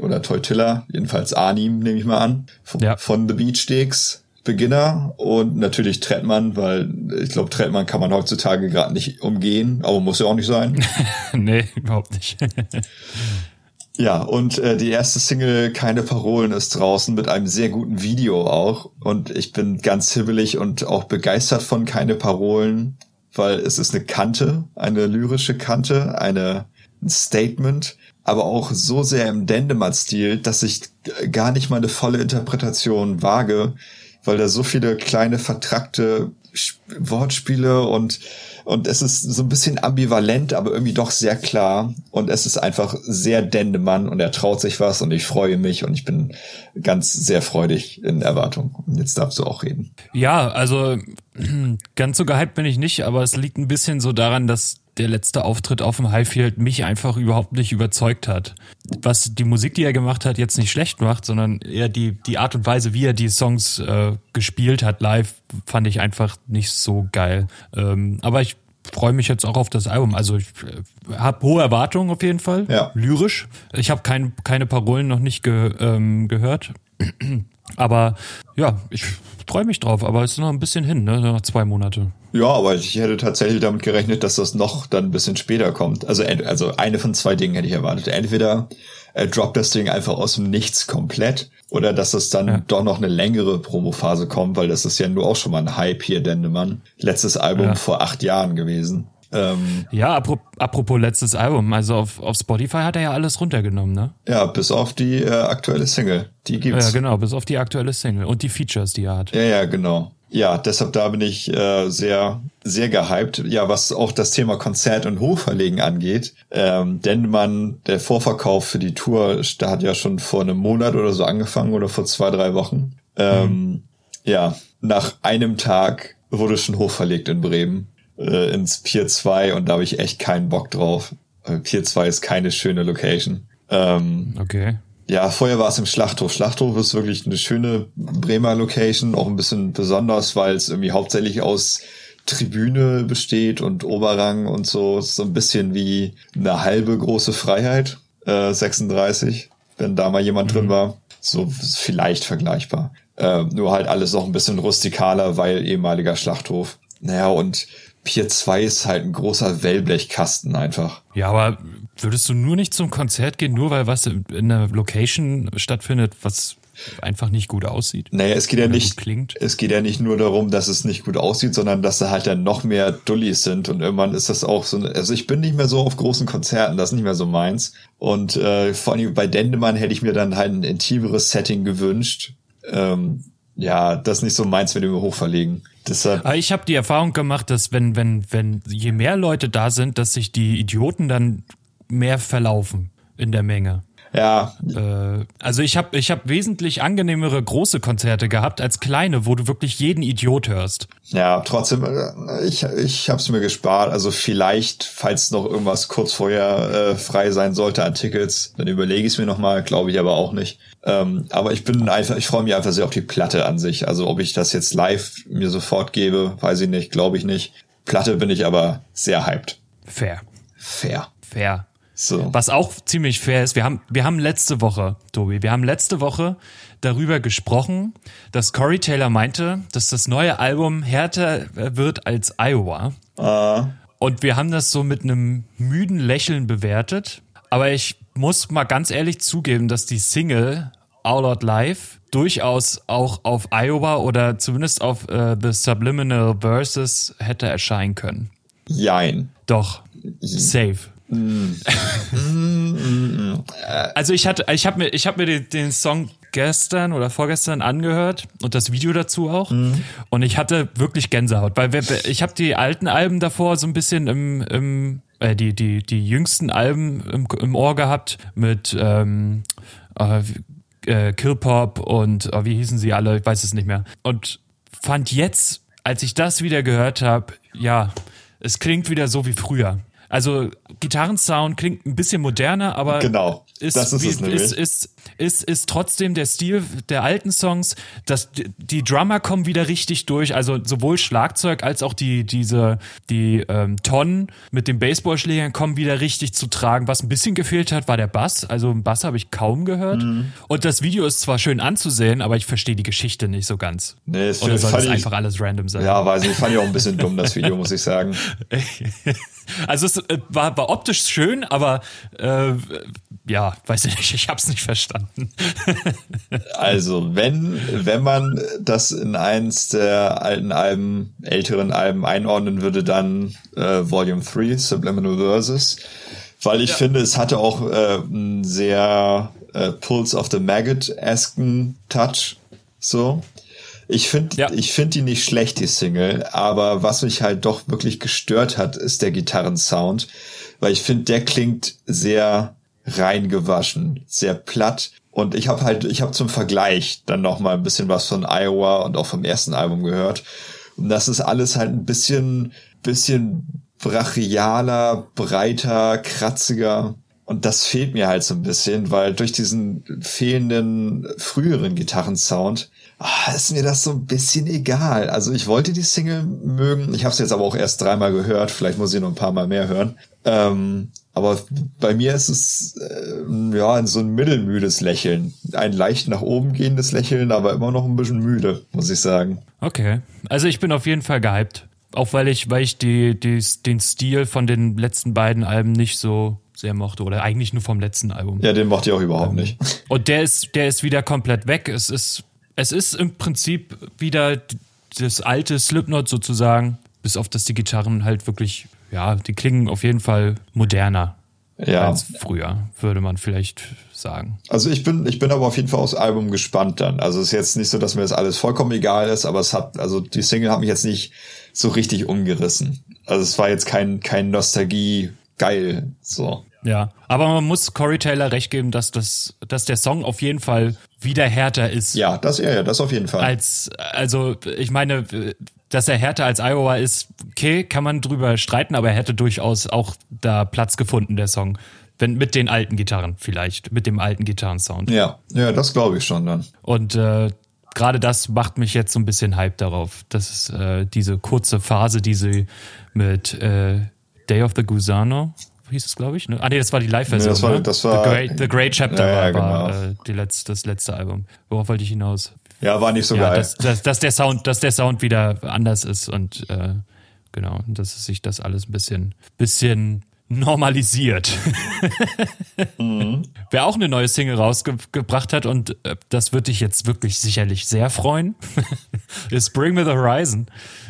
oder Toytilla, jedenfalls Arnim, nehme ich mal an. Von, ja. von The Beach Sticks. Beginner und natürlich Trettmann, weil ich glaube, Trettmann kann man heutzutage gerade nicht umgehen, aber muss ja auch nicht sein. nee, überhaupt nicht. ja, und äh, die erste Single Keine Parolen ist draußen mit einem sehr guten Video auch und ich bin ganz hibbelig und auch begeistert von Keine Parolen, weil es ist eine Kante, eine lyrische Kante, eine ein Statement, aber auch so sehr im Dendemann-Stil, dass ich gar nicht mal eine volle Interpretation wage, weil da so viele kleine vertrackte Wortspiele und und es ist so ein bisschen ambivalent, aber irgendwie doch sehr klar. Und es ist einfach sehr Dendemann und er traut sich was und ich freue mich und ich bin ganz sehr freudig in Erwartung. Und jetzt darfst du auch reden. Ja, also ganz so gehypt bin ich nicht, aber es liegt ein bisschen so daran, dass der letzte Auftritt auf dem Highfield mich einfach überhaupt nicht überzeugt hat. Was die Musik, die er gemacht hat, jetzt nicht schlecht macht, sondern eher die, die Art und Weise, wie er die Songs äh, gespielt hat live, fand ich einfach nicht so geil. Ähm, aber ich freue mich jetzt auch auf das Album. Also ich äh, habe hohe Erwartungen auf jeden Fall. Ja. Lyrisch. Ich habe kein, keine Parolen noch nicht ge, ähm, gehört. Aber ja, ich freue mich drauf, aber es ist noch ein bisschen hin, ne? Noch zwei Monate. Ja, aber ich hätte tatsächlich damit gerechnet, dass das noch dann ein bisschen später kommt. Also, also eine von zwei Dingen hätte ich erwartet. Entweder er droppt das Ding einfach aus dem Nichts komplett oder dass es dann ja. doch noch eine längere Promophase kommt, weil das ist ja nur auch schon mal ein Hype hier, Dendemann. Letztes Album ja. vor acht Jahren gewesen. Ähm, ja, apropos letztes Album, also auf, auf Spotify hat er ja alles runtergenommen, ne? Ja, bis auf die äh, aktuelle Single. Die gibt's. Ja, genau, bis auf die aktuelle Single und die Features, die er hat. Ja, ja, genau. Ja, deshalb da bin ich äh, sehr, sehr gehypt. Ja, was auch das Thema Konzert und Hochverlegen angeht. Ähm, denn man, der Vorverkauf für die Tour, da hat ja schon vor einem Monat oder so angefangen oder vor zwei, drei Wochen. Ähm, mhm. Ja, nach einem Tag wurde schon hochverlegt in Bremen äh, ins Pier 2 und da habe ich echt keinen Bock drauf. Pier 2 ist keine schöne Location. Ähm, okay. Ja, vorher war es im Schlachthof. Schlachthof ist wirklich eine schöne Bremer Location, auch ein bisschen besonders, weil es irgendwie hauptsächlich aus Tribüne besteht und Oberrang und so. so ein bisschen wie eine halbe große Freiheit, äh, 36, wenn da mal jemand mhm. drin war. So vielleicht vergleichbar. Äh, nur halt alles noch ein bisschen rustikaler, weil ehemaliger Schlachthof. Naja, und Pier 2 ist halt ein großer Wellblechkasten einfach. Ja, aber würdest du nur nicht zum Konzert gehen, nur weil was in einer Location stattfindet, was einfach nicht gut aussieht? Naja, es geht ja nicht, es geht ja nicht nur darum, dass es nicht gut aussieht, sondern dass da halt dann noch mehr Dullis sind und irgendwann ist das auch so, also ich bin nicht mehr so auf großen Konzerten, das ist nicht mehr so meins und äh, vor allem bei Dendemann hätte ich mir dann halt ein intimeres Setting gewünscht, ähm, ja, das ist nicht so meins, wenn wir hochverlegen. Deshalb. ich habe die Erfahrung gemacht, dass wenn, wenn, wenn je mehr Leute da sind, dass sich die Idioten dann mehr verlaufen in der Menge. Ja. Äh, also ich habe ich hab wesentlich angenehmere große Konzerte gehabt als kleine, wo du wirklich jeden Idiot hörst. Ja, trotzdem, äh, ich, ich habe es mir gespart. Also vielleicht, falls noch irgendwas kurz vorher äh, frei sein sollte an Tickets, dann überlege ich es mir nochmal, glaube ich aber auch nicht. Ähm, aber ich bin einfach, ich freue mich einfach sehr auf die Platte an sich. Also ob ich das jetzt live mir sofort gebe, weiß ich nicht, glaube ich nicht. Platte bin ich aber sehr hyped. Fair. Fair. Fair. So. Was auch ziemlich fair ist, wir haben, wir haben letzte Woche, Tobi, wir haben letzte Woche darüber gesprochen, dass Corey Taylor meinte, dass das neue Album härter wird als Iowa. Uh. Und wir haben das so mit einem müden Lächeln bewertet. Aber ich muss mal ganz ehrlich zugeben, dass die Single All Out Live durchaus auch auf Iowa oder zumindest auf äh, The Subliminal Verses hätte erscheinen können. Jein. Doch. Safe. also ich hatte, ich habe mir, ich habe mir den, den, Song gestern oder vorgestern angehört und das Video dazu auch mhm. und ich hatte wirklich Gänsehaut, weil ich habe die alten Alben davor so ein bisschen im, im äh, die die die jüngsten Alben im, im Ohr gehabt mit ähm, äh, äh, Killpop und äh, wie hießen sie alle, ich weiß es nicht mehr und fand jetzt, als ich das wieder gehört habe, ja, es klingt wieder so wie früher. Also Gitarrensound klingt ein bisschen moderner, aber genau, ist, das ist, wie, ist, ist, ist, ist trotzdem der Stil der alten Songs. dass die Drummer kommen wieder richtig durch, also sowohl Schlagzeug als auch die diese die ähm, Tonnen mit den Baseballschlägern kommen wieder richtig zu tragen. Was ein bisschen gefehlt hat, war der Bass. Also einen Bass habe ich kaum gehört. Mhm. Und das Video ist zwar schön anzusehen, aber ich verstehe die Geschichte nicht so ganz. Nee, es Oder soll das einfach alles random sein? Ja, weiß ich. Fand ich auch ein bisschen dumm das Video, muss ich sagen. Also es äh, war, war optisch schön, aber äh, ja, weiß ich nicht, ich habe es nicht verstanden. also wenn wenn man das in eins der alten Alben, älteren Alben einordnen würde, dann äh, Volume 3, Subliminal Verses, weil ich ja. finde, es hatte auch äh, einen sehr äh, Pulse of the Maggot-esken Touch, so. Ich finde, ja. ich finde die nicht schlecht, die Single, aber was mich halt doch wirklich gestört hat, ist der Gitarrensound, weil ich finde, der klingt sehr reingewaschen, sehr platt. Und ich habe halt, ich habe zum Vergleich dann noch mal ein bisschen was von Iowa und auch vom ersten Album gehört. Und das ist alles halt ein bisschen, bisschen brachialer, breiter, kratziger. Und das fehlt mir halt so ein bisschen, weil durch diesen fehlenden früheren Gitarrensound ah, ist mir das so ein bisschen egal. Also ich wollte die Single mögen. Ich habe es jetzt aber auch erst dreimal gehört. Vielleicht muss ich noch ein paar Mal mehr hören. Ähm, aber bei mir ist es äh, ja so ein mittelmüdes Lächeln. Ein leicht nach oben gehendes Lächeln, aber immer noch ein bisschen müde, muss ich sagen. Okay. Also ich bin auf jeden Fall gehypt. Auch weil ich, weil ich die, die, den Stil von den letzten beiden Alben nicht so sehr mochte. Oder eigentlich nur vom letzten Album. Ja, den mochte ich auch überhaupt ähm, nicht. Und der ist, der ist wieder komplett weg. Es ist es ist im Prinzip wieder das alte Slipknot sozusagen, bis auf dass die Gitarren halt wirklich, ja, die klingen auf jeden Fall moderner ja. als früher, würde man vielleicht sagen. Also ich bin, ich bin aber auf jeden Fall aufs Album gespannt dann. Also es ist jetzt nicht so, dass mir das alles vollkommen egal ist, aber es hat, also die Single hat mich jetzt nicht so richtig umgerissen. Also es war jetzt kein, kein Nostalgie geil, so. Ja, aber man muss Corey Taylor recht geben, dass das, dass der Song auf jeden Fall wieder härter ist. Ja, das ja, ja, das auf jeden Fall. Als, also ich meine, dass er härter als Iowa ist, okay, kann man drüber streiten, aber er hätte durchaus auch da Platz gefunden, der Song. Wenn mit den alten Gitarren vielleicht, mit dem alten Gitarrensound. Ja, ja, das glaube ich schon dann. Und äh, gerade das macht mich jetzt so ein bisschen Hype darauf. Das ist äh, diese kurze Phase, die sie mit äh, Day of the Gusano hieß es, glaube ich. Ne? Ah, nee, das war die Live-Version. Nee, das war, ne? das war The Great, The Great Chapter ja, ja, war, genau. äh, die letzte, das letzte Album. Worauf wollte ich hinaus? Ja, war nicht so ja, geil. Dass, dass, dass, der Sound, dass der Sound wieder anders ist und äh, genau, dass sich das alles ein bisschen, bisschen normalisiert. mhm. Wer auch eine neue Single rausgebracht hat und äh, das würde dich jetzt wirklich sicherlich sehr freuen, ist Bring Me the Horizon.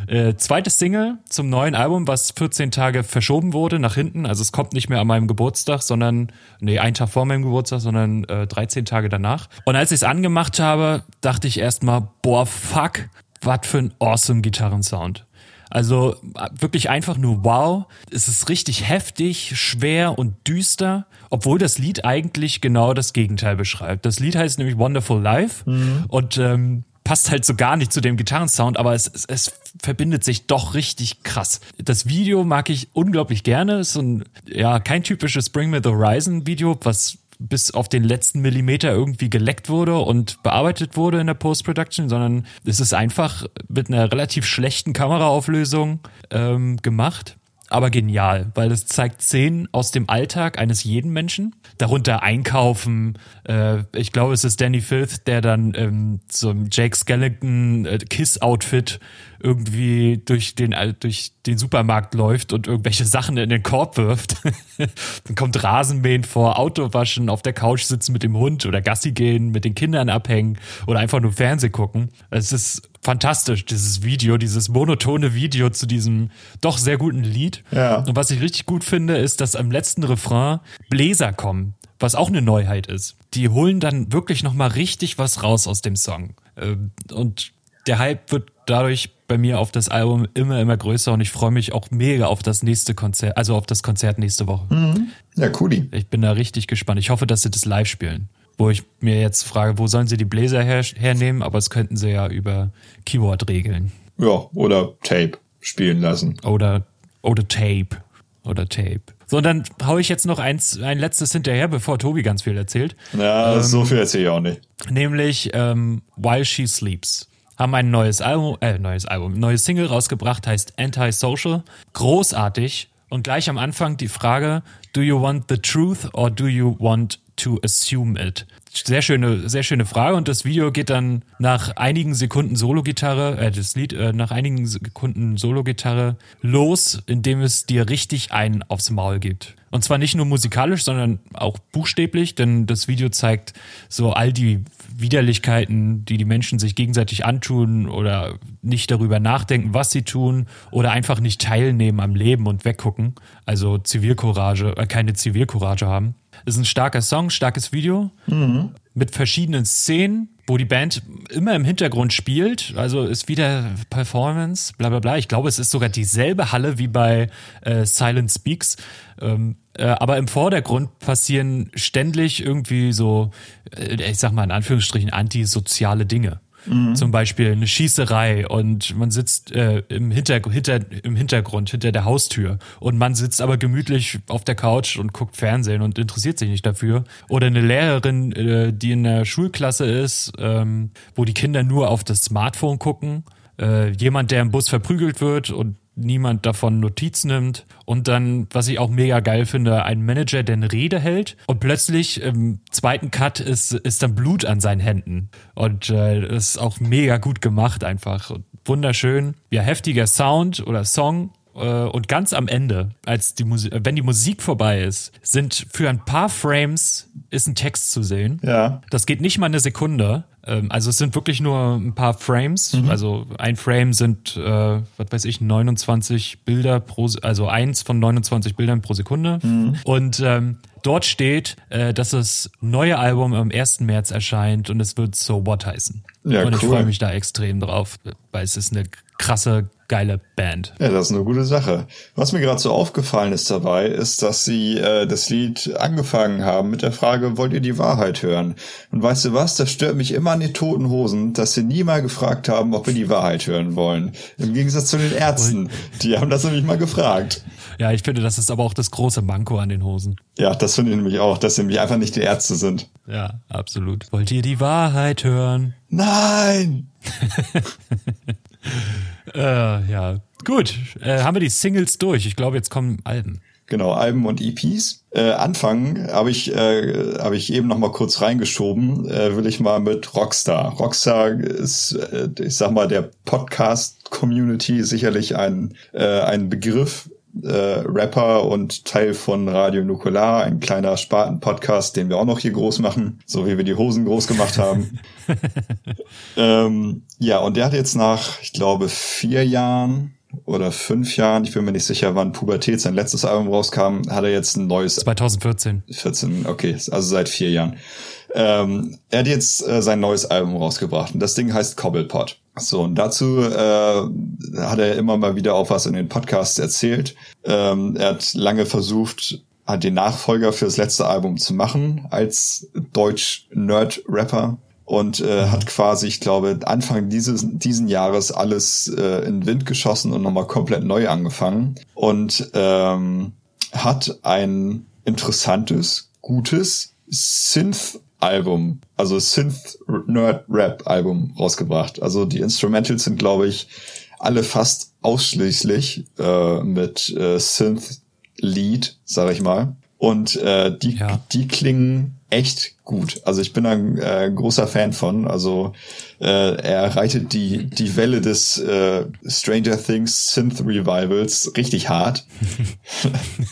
Äh, zweites Single zum neuen Album, was 14 Tage verschoben wurde nach hinten. Also es kommt nicht mehr an meinem Geburtstag, sondern, nee, einen Tag vor meinem Geburtstag, sondern äh, 13 Tage danach. Und als ich es angemacht habe, dachte ich erstmal, boah, fuck, was für ein awesome Gitarrensound. Also wirklich einfach nur wow. Es ist richtig heftig, schwer und düster, obwohl das Lied eigentlich genau das Gegenteil beschreibt. Das Lied heißt nämlich Wonderful Life mhm. und ähm, passt halt so gar nicht zu dem Gitarrensound, aber es, es, es verbindet sich doch richtig krass. Das Video mag ich unglaublich gerne. Ist so ein, ja, kein typisches Bring Me the Horizon Video, was bis auf den letzten Millimeter irgendwie geleckt wurde und bearbeitet wurde in der Post-Production, sondern es ist einfach mit einer relativ schlechten Kameraauflösung ähm, gemacht. Aber genial, weil es zeigt Szenen aus dem Alltag eines jeden Menschen. Darunter Einkaufen. Äh, ich glaube, es ist Danny Filth, der dann ähm, so ein Jake Skellington äh, Kiss-Outfit irgendwie durch den, durch den Supermarkt läuft und irgendwelche Sachen in den Korb wirft. dann kommt Rasenmähen vor, Autowaschen, auf der Couch sitzen mit dem Hund oder Gassi gehen, mit den Kindern abhängen oder einfach nur Fernseh gucken. Es ist fantastisch, dieses Video, dieses monotone Video zu diesem doch sehr guten Lied. Ja. Und was ich richtig gut finde, ist, dass am letzten Refrain Bläser kommen, was auch eine Neuheit ist. Die holen dann wirklich nochmal richtig was raus aus dem Song. Ähm, und der Hype wird dadurch bei mir auf das Album immer, immer größer und ich freue mich auch mega auf das nächste Konzert, also auf das Konzert nächste Woche. Mhm. Ja, cooli. Ich bin da richtig gespannt. Ich hoffe, dass sie das live spielen. Wo ich mir jetzt frage, wo sollen sie die Bläser her hernehmen? Aber das könnten sie ja über Keyboard regeln. Ja, oder Tape spielen lassen. Oder, oder Tape. Oder Tape. So, und dann hau ich jetzt noch eins, ein letztes hinterher, bevor Tobi ganz viel erzählt. Ja, ähm, so viel erzähle ich auch nicht. Nämlich ähm, While She Sleeps haben ein neues Album, äh, neues Album, neues Single rausgebracht, heißt Anti-Social. Großartig. Und gleich am Anfang die Frage, do you want the truth or do you want to assume it? Sehr schöne, sehr schöne Frage. Und das Video geht dann nach einigen Sekunden Solo-Gitarre, äh, das Lied, äh, nach einigen Sekunden Solo-Gitarre los, indem es dir richtig einen aufs Maul gibt. Und zwar nicht nur musikalisch, sondern auch buchstäblich, denn das Video zeigt so all die Widerlichkeiten, die die Menschen sich gegenseitig antun oder nicht darüber nachdenken, was sie tun oder einfach nicht teilnehmen am Leben und weggucken. Also Zivilcourage, äh, keine Zivilcourage haben. Ist ein starker Song, starkes Video mhm. mit verschiedenen Szenen, wo die Band immer im Hintergrund spielt. Also ist wieder Performance, bla bla bla. Ich glaube, es ist sogar dieselbe Halle wie bei äh, Silent Speaks. Ähm, äh, aber im Vordergrund passieren ständig irgendwie so, äh, ich sag mal in Anführungsstrichen, antisoziale Dinge. Mhm. Zum Beispiel eine Schießerei und man sitzt äh, im, Hinter hinter, im Hintergrund, hinter der Haustür und man sitzt aber gemütlich auf der Couch und guckt Fernsehen und interessiert sich nicht dafür. Oder eine Lehrerin, äh, die in der Schulklasse ist, ähm, wo die Kinder nur auf das Smartphone gucken. Äh, jemand, der im Bus verprügelt wird und niemand davon Notiz nimmt. Und dann, was ich auch mega geil finde, ein Manager, der eine Rede hält und plötzlich im zweiten Cut ist, ist dann Blut an seinen Händen. Und äh, das ist auch mega gut gemacht einfach. Wunderschön. Ja, heftiger Sound oder Song äh, und ganz am Ende, als die Musik, wenn die Musik vorbei ist, sind für ein paar Frames ist ein Text zu sehen. Ja. Das geht nicht mal eine Sekunde. Ähm, also es sind wirklich nur ein paar Frames. Mhm. Also ein Frame sind, äh, was weiß ich, 29 Bilder pro, also eins von 29 Bildern pro Sekunde. Mhm. Und ähm, dort steht, äh, dass das neue Album am 1. März erscheint und es wird So What heißen. Ja, und ich cool. freue mich da extrem drauf, weil es ist eine krasse, geile Band. Ja, das ist eine gute Sache. Was mir gerade so aufgefallen ist dabei, ist, dass sie äh, das Lied angefangen haben mit der Frage, wollt ihr die Wahrheit hören? Und weißt du was, das stört mich immer an die toten Hosen, dass sie nie mal gefragt haben, ob wir die Wahrheit hören wollen. Im Gegensatz zu den Ärzten. Die haben das nämlich mal gefragt. Ja, ich finde, das ist aber auch das große Manko an den Hosen. Ja, das finde ich nämlich auch, dass sie nämlich einfach nicht die Ärzte sind. Ja, absolut. Wollt ihr die Wahrheit hören? Nein! äh, ja, gut. Äh, haben wir die Singles durch? Ich glaube, jetzt kommen Alben. Genau, Alben und EPs. Äh, anfangen habe ich, äh, hab ich eben noch mal kurz reingeschoben, äh, will ich mal mit Rockstar. Rockstar ist, äh, ich sag mal, der Podcast-Community sicherlich ein, äh, ein Begriff, äh, Rapper und Teil von Radio Nukular, ein kleiner Spaten-Podcast, den wir auch noch hier groß machen, so wie wir die Hosen groß gemacht haben. ähm, ja, und der hat jetzt nach, ich glaube, vier Jahren oder fünf Jahren, ich bin mir nicht sicher, wann Pubertät sein letztes Album rauskam, hat er jetzt ein neues. 2014. 14, okay, also seit vier Jahren. Ähm, er hat jetzt äh, sein neues Album rausgebracht und das Ding heißt Cobblepot. So, und dazu äh, hat er immer mal wieder auch was in den Podcasts erzählt. Ähm, er hat lange versucht, hat den Nachfolger für das letzte Album zu machen als Deutsch-Nerd-Rapper und äh, hat quasi, ich glaube, Anfang dieses diesen Jahres alles äh, in den Wind geschossen und nochmal komplett neu angefangen und ähm, hat ein interessantes, gutes Synth Album, also Synth Nerd Rap Album rausgebracht. Also die Instrumentals sind, glaube ich, alle fast ausschließlich äh, mit äh, Synth Lead, sag ich mal. Und äh, die, ja. die klingen echt gut. Also ich bin ein äh, großer Fan von. Also äh, er reitet die, die Welle des äh, Stranger Things Synth Revivals richtig hart.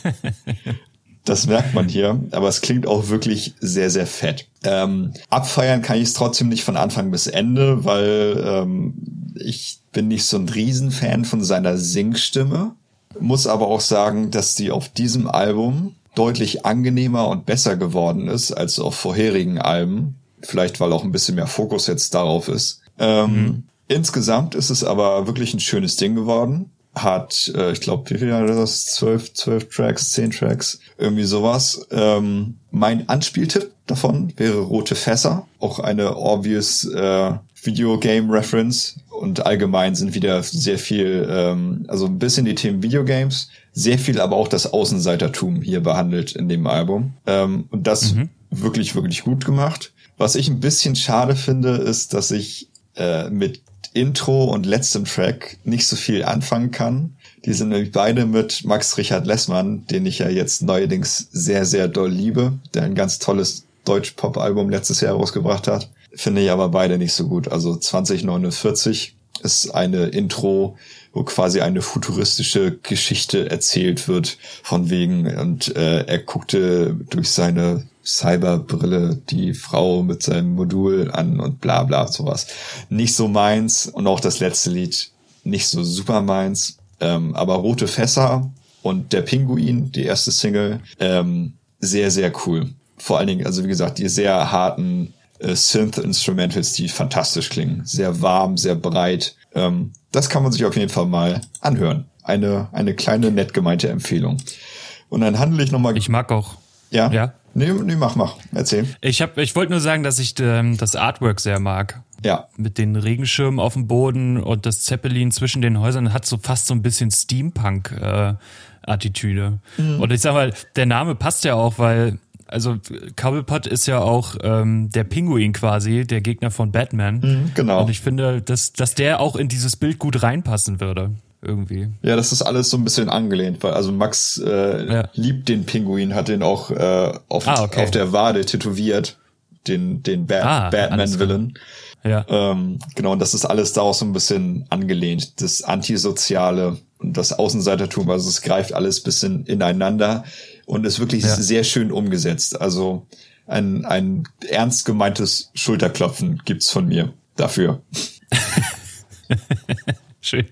Das merkt man hier, aber es klingt auch wirklich sehr, sehr fett. Ähm, abfeiern kann ich es trotzdem nicht von Anfang bis Ende, weil ähm, ich bin nicht so ein Riesenfan von seiner Singstimme. Muss aber auch sagen, dass die auf diesem Album deutlich angenehmer und besser geworden ist als auf vorherigen Alben. Vielleicht, weil auch ein bisschen mehr Fokus jetzt darauf ist. Ähm, mhm. Insgesamt ist es aber wirklich ein schönes Ding geworden. Hat, äh, ich glaube, wie viel hat das? Zwölf, zwölf Tracks, zehn Tracks, irgendwie sowas. Ähm, mein Anspieltipp davon wäre Rote Fässer. Auch eine obvious äh, Videogame-Reference und allgemein sind wieder sehr viel, ähm, also ein bisschen die Themen Videogames, sehr viel aber auch das Außenseitertum hier behandelt in dem Album. Ähm, und das mhm. wirklich, wirklich gut gemacht. Was ich ein bisschen schade finde, ist, dass ich äh, mit Intro und letztem Track nicht so viel anfangen kann. Die sind nämlich beide mit Max Richard Lessmann, den ich ja jetzt neuerdings sehr, sehr doll liebe, der ein ganz tolles Deutsch-Pop-Album letztes Jahr rausgebracht hat. Finde ich aber beide nicht so gut. Also 2049 ist eine Intro, wo quasi eine futuristische Geschichte erzählt wird von wegen und äh, er guckte durch seine Cyberbrille die Frau mit seinem Modul an und bla bla sowas. Nicht so meins und auch das letzte Lied nicht so super meins. Ähm, aber Rote Fässer und Der Pinguin, die erste Single, ähm, sehr, sehr cool. Vor allen Dingen, also wie gesagt, die sehr harten äh, Synth-Instrumentals, die fantastisch klingen. Sehr warm, sehr breit. Ähm, das kann man sich auf jeden Fall mal anhören. Eine, eine kleine, nett gemeinte Empfehlung. Und dann handle ich nochmal. Ich mag auch. Ja? Ja. Nee, nee, mach, mach. Erzähl. Ich, hab, ich wollte nur sagen, dass ich ähm, das Artwork sehr mag. Ja. Mit den Regenschirmen auf dem Boden und das Zeppelin zwischen den Häusern hat so fast so ein bisschen Steampunk-Attitüde. Äh, mhm. Und ich sag mal, der Name passt ja auch, weil also Cobblepot ist ja auch ähm, der Pinguin quasi, der Gegner von Batman. Mhm, genau. Und ich finde, dass, dass der auch in dieses Bild gut reinpassen würde. Irgendwie. Ja, das ist alles so ein bisschen angelehnt, weil also Max äh, ja. liebt den Pinguin, hat den auch äh, auf, ah, okay. auf der Wade tätowiert, den, den ba ah, Batman-Villain. Ja. Ähm, genau, und das ist alles daraus so ein bisschen angelehnt. Das Antisoziale und das Außenseitertum, also es greift alles bisschen ineinander und ist wirklich ja. sehr schön umgesetzt. Also ein, ein ernst gemeintes Schulterklopfen gibt's von mir dafür. schön.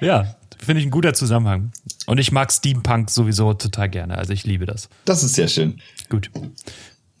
Ja, finde ich ein guter Zusammenhang. Und ich mag Steampunk sowieso total gerne. Also ich liebe das. Das ist sehr schön. Gut.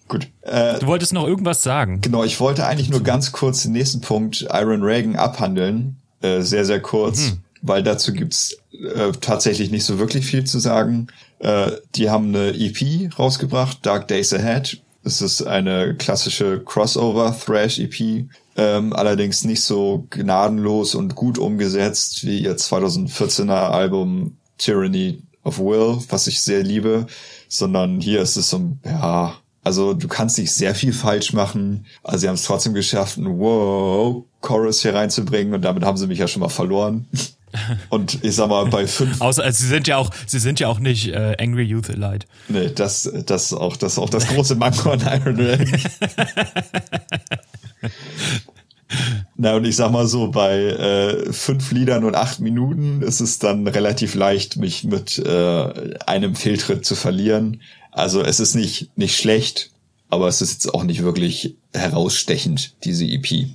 Gut. Äh, du wolltest noch irgendwas sagen. Genau, ich wollte eigentlich nur ganz kurz den nächsten Punkt Iron Reagan abhandeln. Äh, sehr, sehr kurz. Mhm weil dazu gibt's äh, tatsächlich nicht so wirklich viel zu sagen. Äh, die haben eine EP rausgebracht, Dark Days Ahead. Es ist eine klassische Crossover-Thrash-EP, ähm, allerdings nicht so gnadenlos und gut umgesetzt wie ihr 2014er Album Tyranny of Will, was ich sehr liebe, sondern hier ist es so, ja, also du kannst nicht sehr viel falsch machen. Also sie haben es trotzdem geschafft, einen Wow-Chorus hier reinzubringen und damit haben sie mich ja schon mal verloren. Und ich sag mal, bei fünf. Außer, also sie sind ja auch, sie sind ja auch nicht äh, Angry Youth Elite. Nee, das, das auch, das auch das große Manko an Iron Man. Na, und ich sag mal so, bei äh, fünf Liedern und acht Minuten ist es dann relativ leicht, mich mit äh, einem Fehltritt zu verlieren. Also es ist nicht, nicht schlecht, aber es ist jetzt auch nicht wirklich herausstechend, diese EP.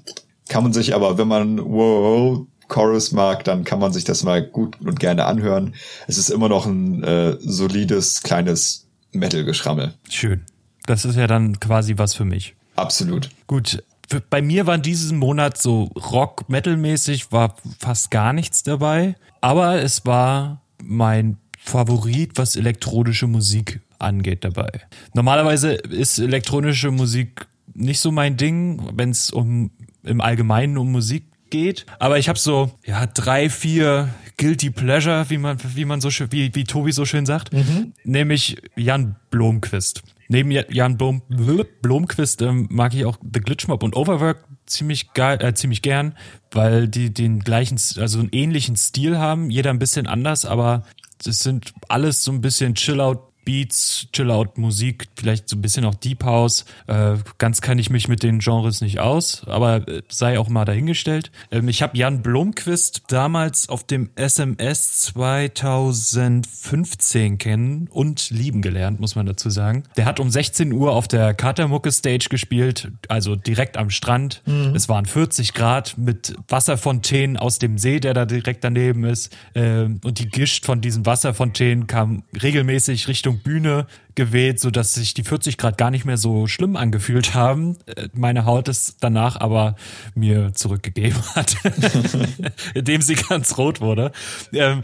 Kann man sich aber, wenn man wow Chorus mag, dann kann man sich das mal gut und gerne anhören. Es ist immer noch ein äh, solides, kleines Metal-Geschrammel. Schön. Das ist ja dann quasi was für mich. Absolut. Gut. Bei mir war in diesem Monat so Rock-Metal-mäßig war fast gar nichts dabei. Aber es war mein Favorit, was elektronische Musik angeht dabei. Normalerweise ist elektronische Musik nicht so mein Ding, wenn es um im Allgemeinen um Musik geht. Aber ich habe so ja drei, vier Guilty Pleasure, wie man wie man so schön, wie wie Tobi so schön sagt, mhm. nämlich Jan Blomquist. Neben Jan Blom, Blomquist ähm, mag ich auch The Glitch Mob und Overwork ziemlich geil, äh, ziemlich gern, weil die den gleichen, also einen ähnlichen Stil haben, jeder ein bisschen anders, aber es sind alles so ein bisschen Chill-out Beats, Chill-Out-Musik, vielleicht so ein bisschen auch Deep House. Äh, ganz kann ich mich mit den Genres nicht aus, aber äh, sei auch mal dahingestellt. Ähm, ich habe Jan Blomqvist damals auf dem SMS 2015 kennen und lieben gelernt, muss man dazu sagen. Der hat um 16 Uhr auf der Katermucke Stage gespielt, also direkt am Strand. Mhm. Es waren 40 Grad mit Wasserfontänen aus dem See, der da direkt daneben ist. Äh, und die Gischt von diesen Wasserfontänen kam regelmäßig Richtung Bühne geweht, so dass sich die 40 Grad gar nicht mehr so schlimm angefühlt haben. Äh, meine Haut es danach aber mir zurückgegeben hat, indem sie ganz rot wurde. Ähm,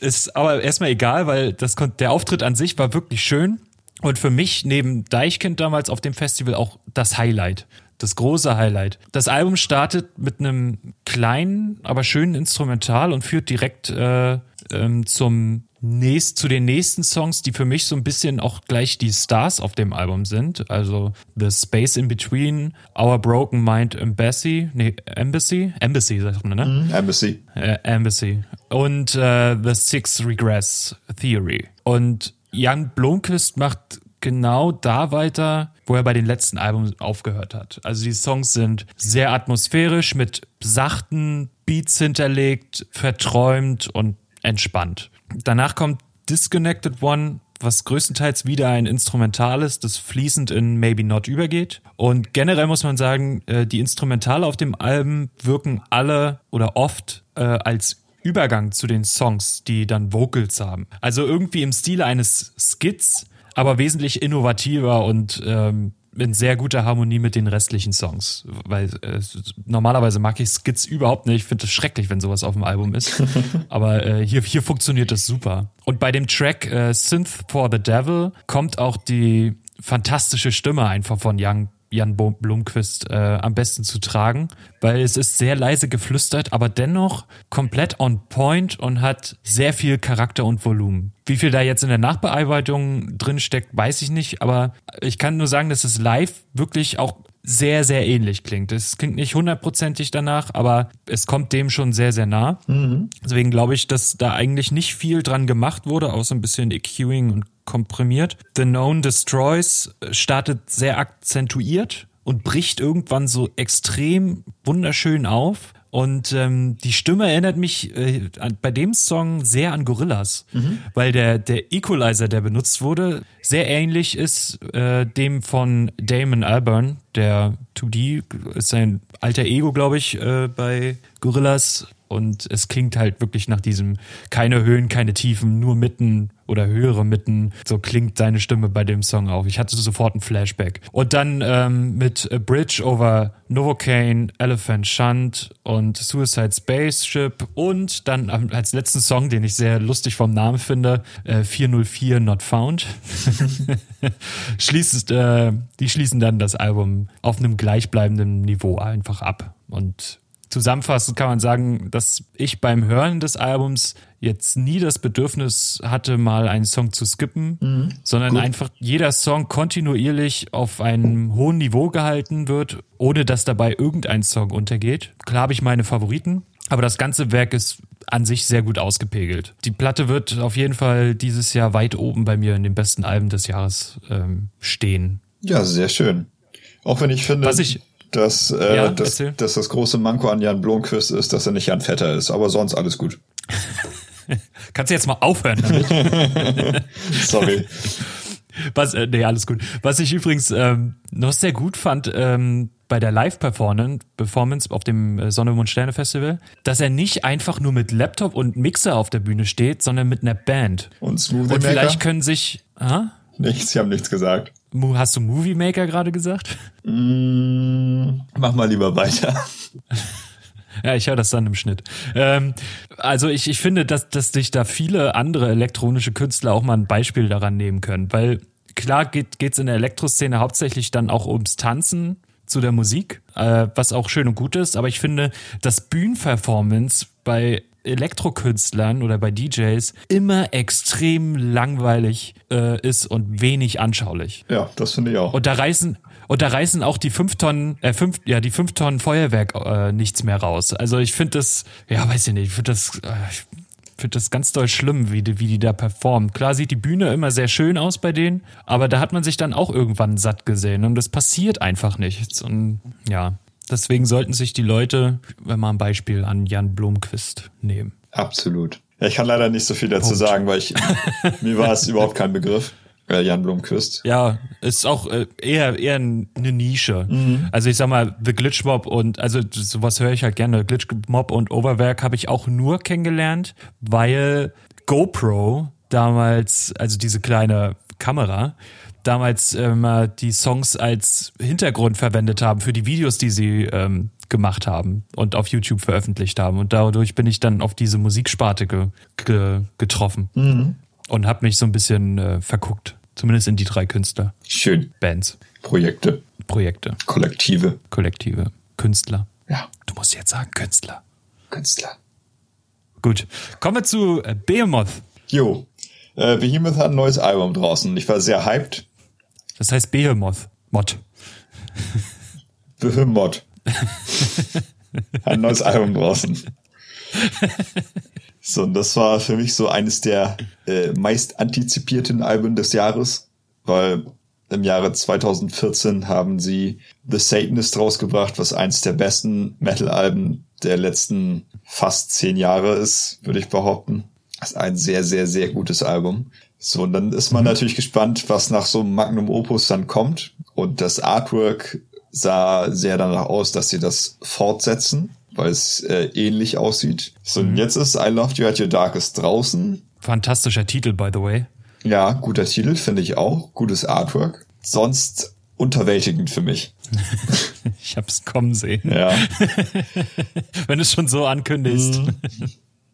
ist aber erstmal egal, weil das der Auftritt an sich war wirklich schön. Und für mich neben Deichkind damals auf dem Festival auch das Highlight. Das große Highlight. Das Album startet mit einem kleinen, aber schönen Instrumental und führt direkt äh, ähm, zum nächst, zu den nächsten Songs, die für mich so ein bisschen auch gleich die Stars auf dem Album sind. Also The Space in Between, Our Broken Mind Embassy, nee, Embassy? Embassy, sagt man, ne? Mm, Embassy. Äh, Embassy. Und äh, The Six Regress Theory. Und Jan Blomqvist macht genau da weiter, wo er bei den letzten Alben aufgehört hat. Also die Songs sind sehr atmosphärisch mit sachten Beats hinterlegt, verträumt und entspannt. Danach kommt Disconnected One, was größtenteils wieder ein Instrumental ist, das fließend in Maybe Not übergeht. Und generell muss man sagen, äh, die Instrumentale auf dem Album wirken alle oder oft äh, als Übergang zu den Songs, die dann Vocals haben. Also irgendwie im Stile eines Skits, aber wesentlich innovativer und ähm, in sehr guter Harmonie mit den restlichen Songs. Weil äh, normalerweise mag ich Skits überhaupt nicht. Ich finde es schrecklich, wenn sowas auf dem Album ist. Aber äh, hier, hier funktioniert das super. Und bei dem Track äh, Synth for the Devil kommt auch die fantastische Stimme einfach von Young Jan Blomqvist äh, am besten zu tragen, weil es ist sehr leise geflüstert, aber dennoch komplett on point und hat sehr viel Charakter und Volumen. Wie viel da jetzt in der Nachbearbeitung drin steckt, weiß ich nicht, aber ich kann nur sagen, dass es live wirklich auch sehr, sehr ähnlich klingt. Es klingt nicht hundertprozentig danach, aber es kommt dem schon sehr, sehr nah. Mhm. Deswegen glaube ich, dass da eigentlich nicht viel dran gemacht wurde, außer ein bisschen EQing und komprimiert. The Known Destroys startet sehr akzentuiert und bricht irgendwann so extrem wunderschön auf. Und ähm, die Stimme erinnert mich äh, bei dem Song sehr an Gorillas, mhm. weil der, der Equalizer, der benutzt wurde, sehr ähnlich ist äh, dem von Damon Albarn, der 2D ist sein alter Ego, glaube ich, äh, bei Gorillas und es klingt halt wirklich nach diesem keine Höhen, keine Tiefen, nur Mitten oder höhere Mitten. So klingt seine Stimme bei dem Song auch. Ich hatte sofort ein Flashback. Und dann ähm, mit A Bridge over Novocaine, Elephant Shunt und Suicide Spaceship und dann als letzten Song, den ich sehr lustig vom Namen finde, äh, 404 Not Found. Schließt, äh, die schließen dann das Album auf einem gleichbleibenden Niveau einfach ab. Und zusammenfassend kann man sagen, dass ich beim Hören des Albums jetzt nie das Bedürfnis hatte, mal einen Song zu skippen, mhm. sondern Gut. einfach jeder Song kontinuierlich auf einem hohen Niveau gehalten wird, ohne dass dabei irgendein Song untergeht. Klar habe ich meine Favoriten, aber das ganze Werk ist an sich sehr gut ausgepegelt. Die Platte wird auf jeden Fall dieses Jahr weit oben bei mir in den besten Alben des Jahres ähm, stehen. Ja, sehr schön. Auch wenn ich finde, Was ich, dass, äh, ja, dass, dass das große Manko an Jan Blomqvist ist, dass er nicht Jan Vetter ist, aber sonst alles gut. Kannst du jetzt mal aufhören damit? Sorry. Was, äh, nee, alles gut. Was ich übrigens ähm, noch sehr gut fand ähm, bei der Live-Performance auf dem äh, Sonne, Mond, Sterne Festival, dass er nicht einfach nur mit Laptop und Mixer auf der Bühne steht, sondern mit einer Band. Und Smoothie Und vielleicht können sich... Ah? Nichts, ich habe nichts gesagt. Hast du Movie Maker gerade gesagt? Mm, mach mal lieber weiter. Ja, ich höre das dann im Schnitt. Ähm, also ich, ich finde, dass, dass sich da viele andere elektronische Künstler auch mal ein Beispiel daran nehmen können, weil klar geht es in der Elektroszene hauptsächlich dann auch ums Tanzen zu der Musik, äh, was auch schön und gut ist, aber ich finde, dass Bühnenperformance bei Elektrokünstlern oder bei DJs immer extrem langweilig äh, ist und wenig anschaulich. Ja, das finde ich auch. Und da reißen und da reißen auch die fünf Tonnen, äh, fünf, ja, die fünf Tonnen Feuerwerk äh, nichts mehr raus. Also ich finde das, ja, weiß ich nicht, ich finde das, äh, finde das ganz doll schlimm, wie die, wie die da performen. Klar sieht die Bühne immer sehr schön aus bei denen, aber da hat man sich dann auch irgendwann satt gesehen und das passiert einfach nichts. Und ja, deswegen sollten sich die Leute, wenn man ein Beispiel an Jan Blomqvist nehmen. Absolut. Ja, ich kann leider nicht so viel dazu Punkt. sagen, weil ich, mir war es überhaupt kein Begriff. Äh, Jan Blomqvist. Ja, ist auch äh, eher eher eine Nische. Mhm. Also ich sag mal, The Glitch Mob und also sowas höre ich halt gerne. Glitch Mob und Overwerk habe ich auch nur kennengelernt, weil GoPro damals, also diese kleine Kamera, damals immer ähm, die Songs als Hintergrund verwendet haben für die Videos, die sie ähm, gemacht haben und auf YouTube veröffentlicht haben. Und dadurch bin ich dann auf diese Musiksparte ge ge getroffen mhm. und habe mich so ein bisschen äh, verguckt. Zumindest in die drei Künstler. Schön. Bands. Projekte. Projekte. Kollektive. Kollektive. Künstler. Ja. Du musst jetzt sagen Künstler. Künstler. Gut. Kommen wir zu äh, Behemoth. Jo. Äh, Behemoth hat ein neues Album draußen. Ich war sehr hyped. Das heißt Behemoth. Mod. Behemoth. ein neues Album draußen. So, und das war für mich so eines der äh, meist antizipierten Alben des Jahres, weil im Jahre 2014 haben sie The Satanist rausgebracht, was eins der besten Metal-Alben der letzten fast zehn Jahre ist, würde ich behaupten. Das ist ein sehr, sehr, sehr gutes Album. So, und dann ist man mhm. natürlich gespannt, was nach so einem Magnum Opus dann kommt. Und das Artwork sah sehr danach aus, dass sie das fortsetzen weil es äh, ähnlich aussieht. So, mhm. und jetzt ist I Loved You at Your Darkest draußen. Fantastischer Titel, by the way. Ja, guter Titel, finde ich auch. Gutes Artwork. Sonst unterwältigend für mich. ich hab's kommen sehen. Ja. Wenn es schon so ankündigst. Mhm.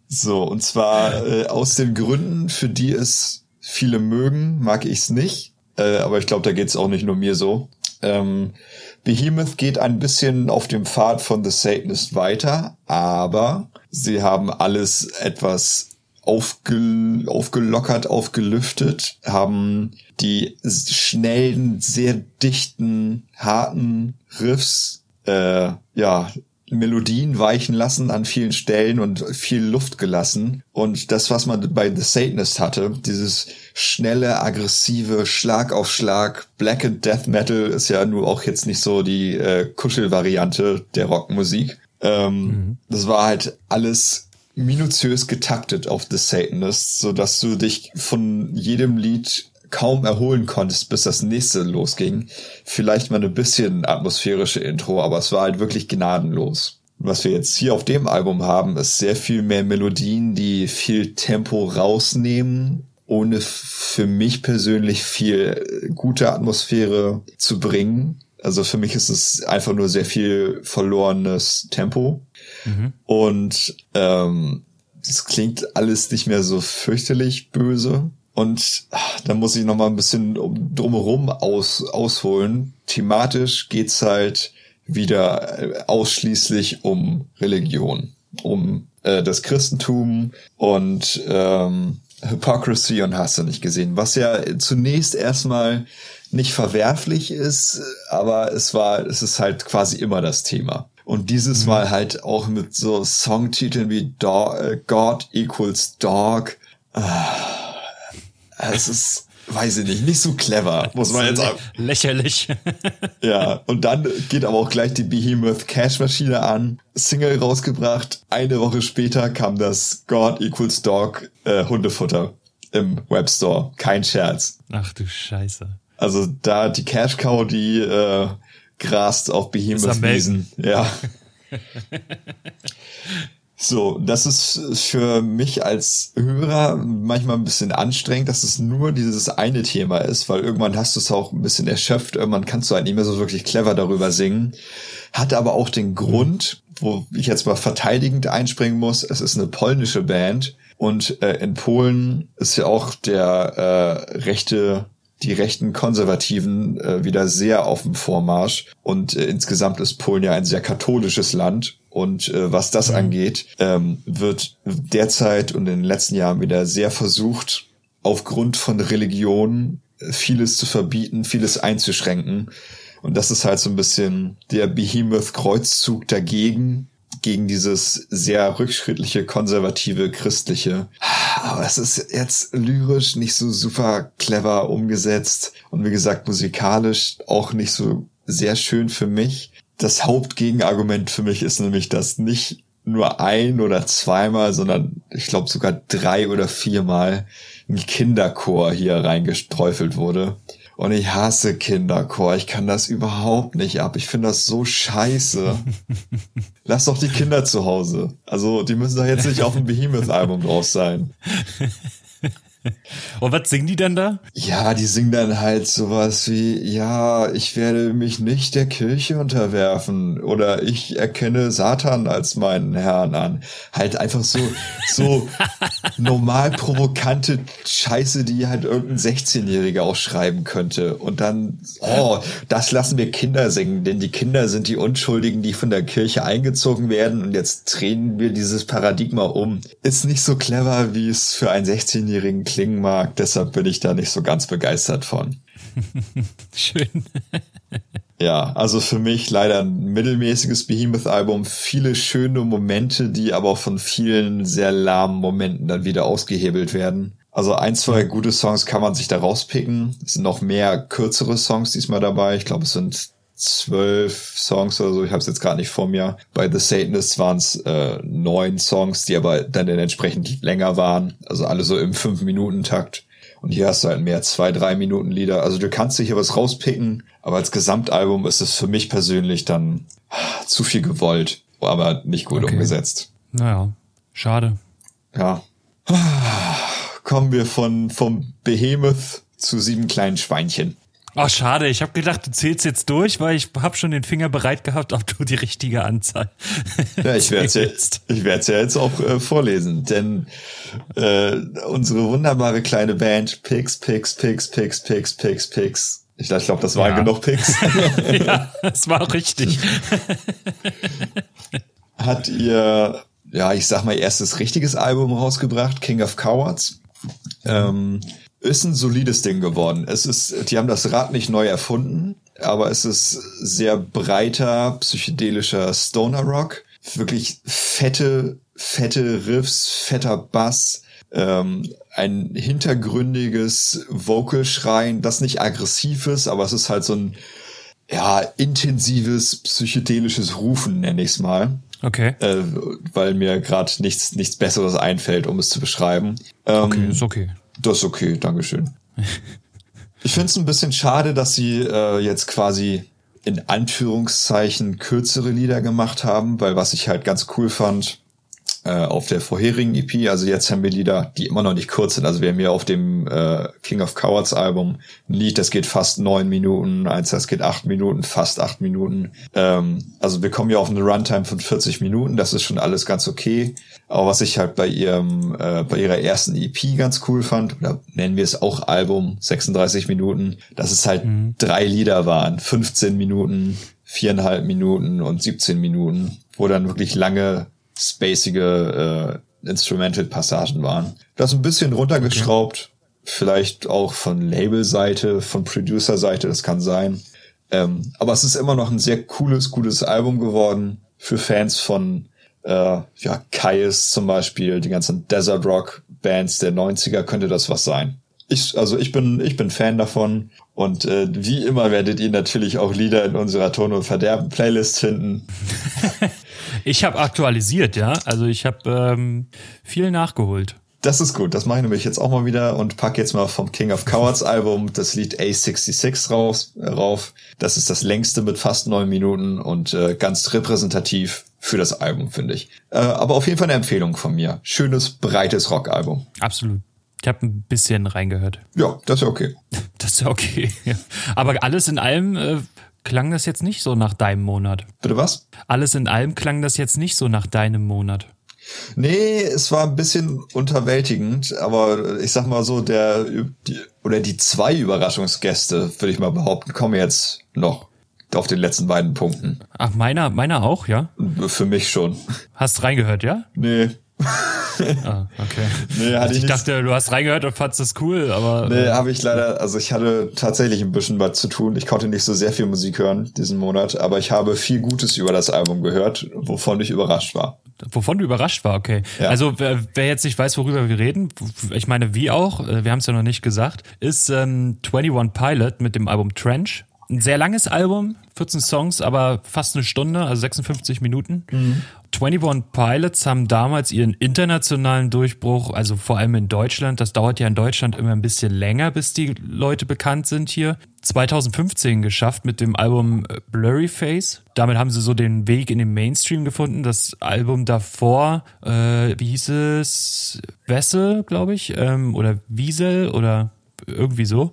So, und zwar äh, aus den Gründen, für die es viele mögen, mag ich es nicht. Äh, aber ich glaube, da geht's auch nicht nur mir so. Ähm, Behemoth geht ein bisschen auf dem Pfad von The Satanist weiter, aber sie haben alles etwas aufge aufgelockert, aufgelüftet, haben die schnellen, sehr dichten, harten Riffs äh, ja Melodien weichen lassen an vielen Stellen und viel Luft gelassen. Und das, was man bei The Satanist hatte, dieses schnelle, aggressive, Schlag auf Schlag, Black and Death Metal ist ja nur auch jetzt nicht so die äh, Kuschelvariante der Rockmusik. Ähm, mhm. Das war halt alles minutiös getaktet auf The Satanist, so dass du dich von jedem Lied kaum erholen konntest, bis das nächste losging. Vielleicht mal ein bisschen atmosphärische Intro, aber es war halt wirklich gnadenlos. Was wir jetzt hier auf dem Album haben, ist sehr viel mehr Melodien, die viel Tempo rausnehmen, ohne für mich persönlich viel gute Atmosphäre zu bringen. Also für mich ist es einfach nur sehr viel verlorenes Tempo. Mhm. Und ähm, das klingt alles nicht mehr so fürchterlich böse. Und ach, da muss ich noch mal ein bisschen drumherum aus, ausholen. Thematisch geht's halt wieder äh, ausschließlich um Religion, um äh, das Christentum und ähm, Hypocrisy und hast du nicht gesehen, was ja zunächst erstmal nicht verwerflich ist, aber es war, es ist halt quasi immer das Thema. Und dieses mhm. Mal halt auch mit so Songtiteln wie äh, God equals Dog. Ah es ist, weiß ich nicht, nicht so clever, muss man jetzt sagen. Lächerlich. ja, und dann geht aber auch gleich die Behemoth Cash Maschine an. Single rausgebracht. Eine Woche später kam das God equals Dog äh, Hundefutter im Webstore. Kein Scherz. Ach du Scheiße. Also da die Cash Cow, die äh, grast auf Behemoth Wiesen. Ja. So, das ist für mich als Hörer manchmal ein bisschen anstrengend, dass es nur dieses eine Thema ist, weil irgendwann hast du es auch ein bisschen erschöpft, irgendwann kannst du halt nicht mehr so wirklich clever darüber singen. Hat aber auch den Grund, wo ich jetzt mal verteidigend einspringen muss, es ist eine polnische Band und äh, in Polen ist ja auch der äh, rechte die rechten Konservativen äh, wieder sehr auf dem Vormarsch. Und äh, insgesamt ist Polen ja ein sehr katholisches Land. Und äh, was das mhm. angeht, ähm, wird derzeit und in den letzten Jahren wieder sehr versucht, aufgrund von Religion äh, vieles zu verbieten, vieles einzuschränken. Und das ist halt so ein bisschen der Behemoth-Kreuzzug dagegen. Gegen dieses sehr rückschrittliche, konservative, christliche. Aber es ist jetzt lyrisch nicht so super clever umgesetzt und wie gesagt musikalisch auch nicht so sehr schön für mich. Das Hauptgegenargument für mich ist nämlich, dass nicht nur ein oder zweimal, sondern ich glaube sogar drei oder viermal ein Kinderchor hier reingestreufelt wurde. Und ich hasse Kinderchor. Ich kann das überhaupt nicht ab. Ich finde das so scheiße. Lass doch die Kinder zu Hause. Also, die müssen doch jetzt nicht auf dem Behemoth-Album drauf sein. Und was singen die denn da? Ja, die singen dann halt sowas wie, ja, ich werde mich nicht der Kirche unterwerfen oder ich erkenne Satan als meinen Herrn an. Halt einfach so, so normal provokante Scheiße, die halt irgendein 16-Jähriger auch schreiben könnte. Und dann, oh, das lassen wir Kinder singen, denn die Kinder sind die Unschuldigen, die von der Kirche eingezogen werden und jetzt drehen wir dieses Paradigma um. Ist nicht so clever, wie es für einen 16-Jährigen klingen mag, deshalb bin ich da nicht so ganz begeistert von. Schön. ja, also für mich leider ein mittelmäßiges Behemoth-Album, viele schöne Momente, die aber auch von vielen sehr lahmen Momenten dann wieder ausgehebelt werden. Also ein, zwei gute Songs kann man sich da rauspicken. Es sind noch mehr kürzere Songs diesmal dabei. Ich glaube, es sind zwölf Songs oder so, ich habe es jetzt gerade nicht vor mir. Bei The Satanists waren es äh, neun Songs, die aber dann entsprechend länger waren. Also alle so im fünf Minuten Takt. Und hier hast du halt mehr zwei, drei Minuten Lieder. Also du kannst dir hier was rauspicken, aber als Gesamtalbum ist es für mich persönlich dann zu viel gewollt, aber nicht gut okay. umgesetzt. Naja, schade. Ja. Kommen wir von vom Behemoth zu sieben kleinen Schweinchen. Oh, schade. Ich habe gedacht, du zählst jetzt durch, weil ich habe schon den Finger bereit gehabt, ob du die richtige Anzahl. Ja, ich werde es jetzt, ich werde es ja jetzt auch äh, vorlesen, denn äh, unsere wunderbare kleine Band Pix, Pix, Pix, Pix, Pix, Pix, Pix. Ich, ich glaube, das waren ja. genug Pix. ja, das war richtig. Hat ihr, ja, ich sag mal, erstes richtiges Album rausgebracht, King of Cowards. Ähm, ist ein solides Ding geworden. Es ist, die haben das Rad nicht neu erfunden, aber es ist sehr breiter, psychedelischer Stoner Rock. Wirklich fette, fette Riffs, fetter Bass, ähm, ein hintergründiges Vocal-Schreien, das nicht aggressiv ist, aber es ist halt so ein, ja, intensives, psychedelisches Rufen, nenne ich es mal. Okay. Äh, weil mir gerade nichts, nichts Besseres einfällt, um es zu beschreiben. Ähm, okay, ist okay. Das ist okay, Dankeschön. ich finde es ein bisschen schade, dass sie äh, jetzt quasi in Anführungszeichen kürzere Lieder gemacht haben, weil was ich halt ganz cool fand, äh, auf der vorherigen EP. Also jetzt haben wir Lieder, die immer noch nicht kurz sind. Also wir haben hier auf dem äh, King of Cowards Album ein Lied, das geht fast neun Minuten, eins, das geht acht Minuten, fast acht Minuten. Ähm, also wir kommen ja auf eine Runtime von 40 Minuten, das ist schon alles ganz okay. Aber was ich halt bei ihrem, äh, bei ihrer ersten EP ganz cool fand, oder nennen wir es auch Album, 36 Minuten, dass es halt mhm. drei Lieder waren, 15 Minuten, viereinhalb Minuten und 17 Minuten, wo dann wirklich lange spacige äh, Instrumental-Passagen waren. Das ein bisschen runtergeschraubt, okay. vielleicht auch von Label-Seite, von Producer-Seite, das kann sein. Ähm, aber es ist immer noch ein sehr cooles, gutes Album geworden für Fans von äh, ja, Kais zum Beispiel, die ganzen Desert Rock Bands der 90er könnte das was sein. Ich, also ich bin, ich bin Fan davon und äh, wie immer werdet ihr natürlich auch Lieder in unserer Ton und Verderben Playlist finden. Ich habe aktualisiert, ja. Also ich habe ähm, viel nachgeholt. Das ist gut. Das mache ich nämlich jetzt auch mal wieder und pack jetzt mal vom King of Cowards Album das Lied A66 raus, äh, rauf. Das ist das längste mit fast neun Minuten und äh, ganz repräsentativ für das Album, finde ich. Äh, aber auf jeden Fall eine Empfehlung von mir. Schönes, breites Rockalbum. Absolut. Ich habe ein bisschen reingehört. Ja, das ist ja okay. Das ist ja okay. Aber alles in allem äh, klang das jetzt nicht so nach deinem Monat. Bitte was? Alles in allem klang das jetzt nicht so nach deinem Monat. Nee, es war ein bisschen unterwältigend, aber ich sag mal so, der die, oder die zwei Überraschungsgäste, würde ich mal behaupten, kommen jetzt noch auf den letzten beiden Punkten. Ach, meiner, meiner auch, ja? Für mich schon. Hast reingehört, ja? Nee, ah, okay. Nee, hatte Also ich ich dachte, du hast reingehört und fandst das cool, aber Nee, äh, habe ich leider, also ich hatte tatsächlich ein bisschen was zu tun. Ich konnte nicht so sehr viel Musik hören diesen Monat, aber ich habe viel Gutes über das Album gehört, wovon ich überrascht war. wovon du überrascht war, okay. Ja. Also wer, wer jetzt nicht weiß, worüber wir reden, ich meine, wie auch, äh, wir haben es ja noch nicht gesagt, ist ähm, 21 Pilot mit dem Album Trench. Ein sehr langes Album, 14 Songs, aber fast eine Stunde, also 56 Minuten. 21 Pilots haben damals ihren internationalen Durchbruch, also vor allem in Deutschland, das dauert ja in Deutschland immer ein bisschen länger, bis die Leute bekannt sind hier, 2015 geschafft mit dem Album äh, Blurry Face. Damit haben sie so den Weg in den Mainstream gefunden. Das Album davor, äh, wie hieß es? Wessel, glaube ich, ähm, oder Wiesel oder irgendwie so.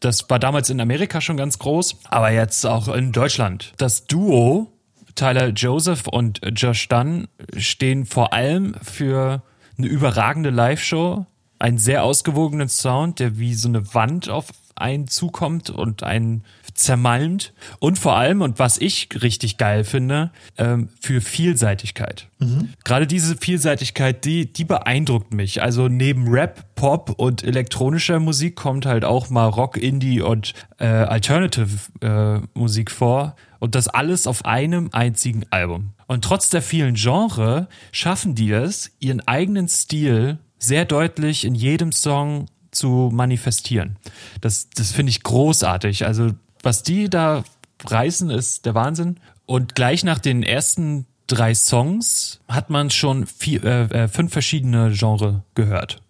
Das war damals in Amerika schon ganz groß, aber jetzt auch in Deutschland. Das Duo Tyler Joseph und Josh Dunn stehen vor allem für eine überragende Live-Show, einen sehr ausgewogenen Sound, der wie so eine Wand auf einen zukommt und einen zermalmt. Und vor allem, und was ich richtig geil finde, ähm, für Vielseitigkeit. Gerade diese Vielseitigkeit, die, die beeindruckt mich. Also neben Rap, Pop und elektronischer Musik kommt halt auch mal Rock, Indie und äh, Alternative äh, Musik vor. Und das alles auf einem einzigen Album. Und trotz der vielen Genre schaffen die es, ihren eigenen Stil sehr deutlich in jedem Song zu manifestieren. Das, das finde ich großartig. Also was die da reißen, ist der Wahnsinn. Und gleich nach den ersten drei Songs hat man schon vier, äh, äh, fünf verschiedene Genre gehört.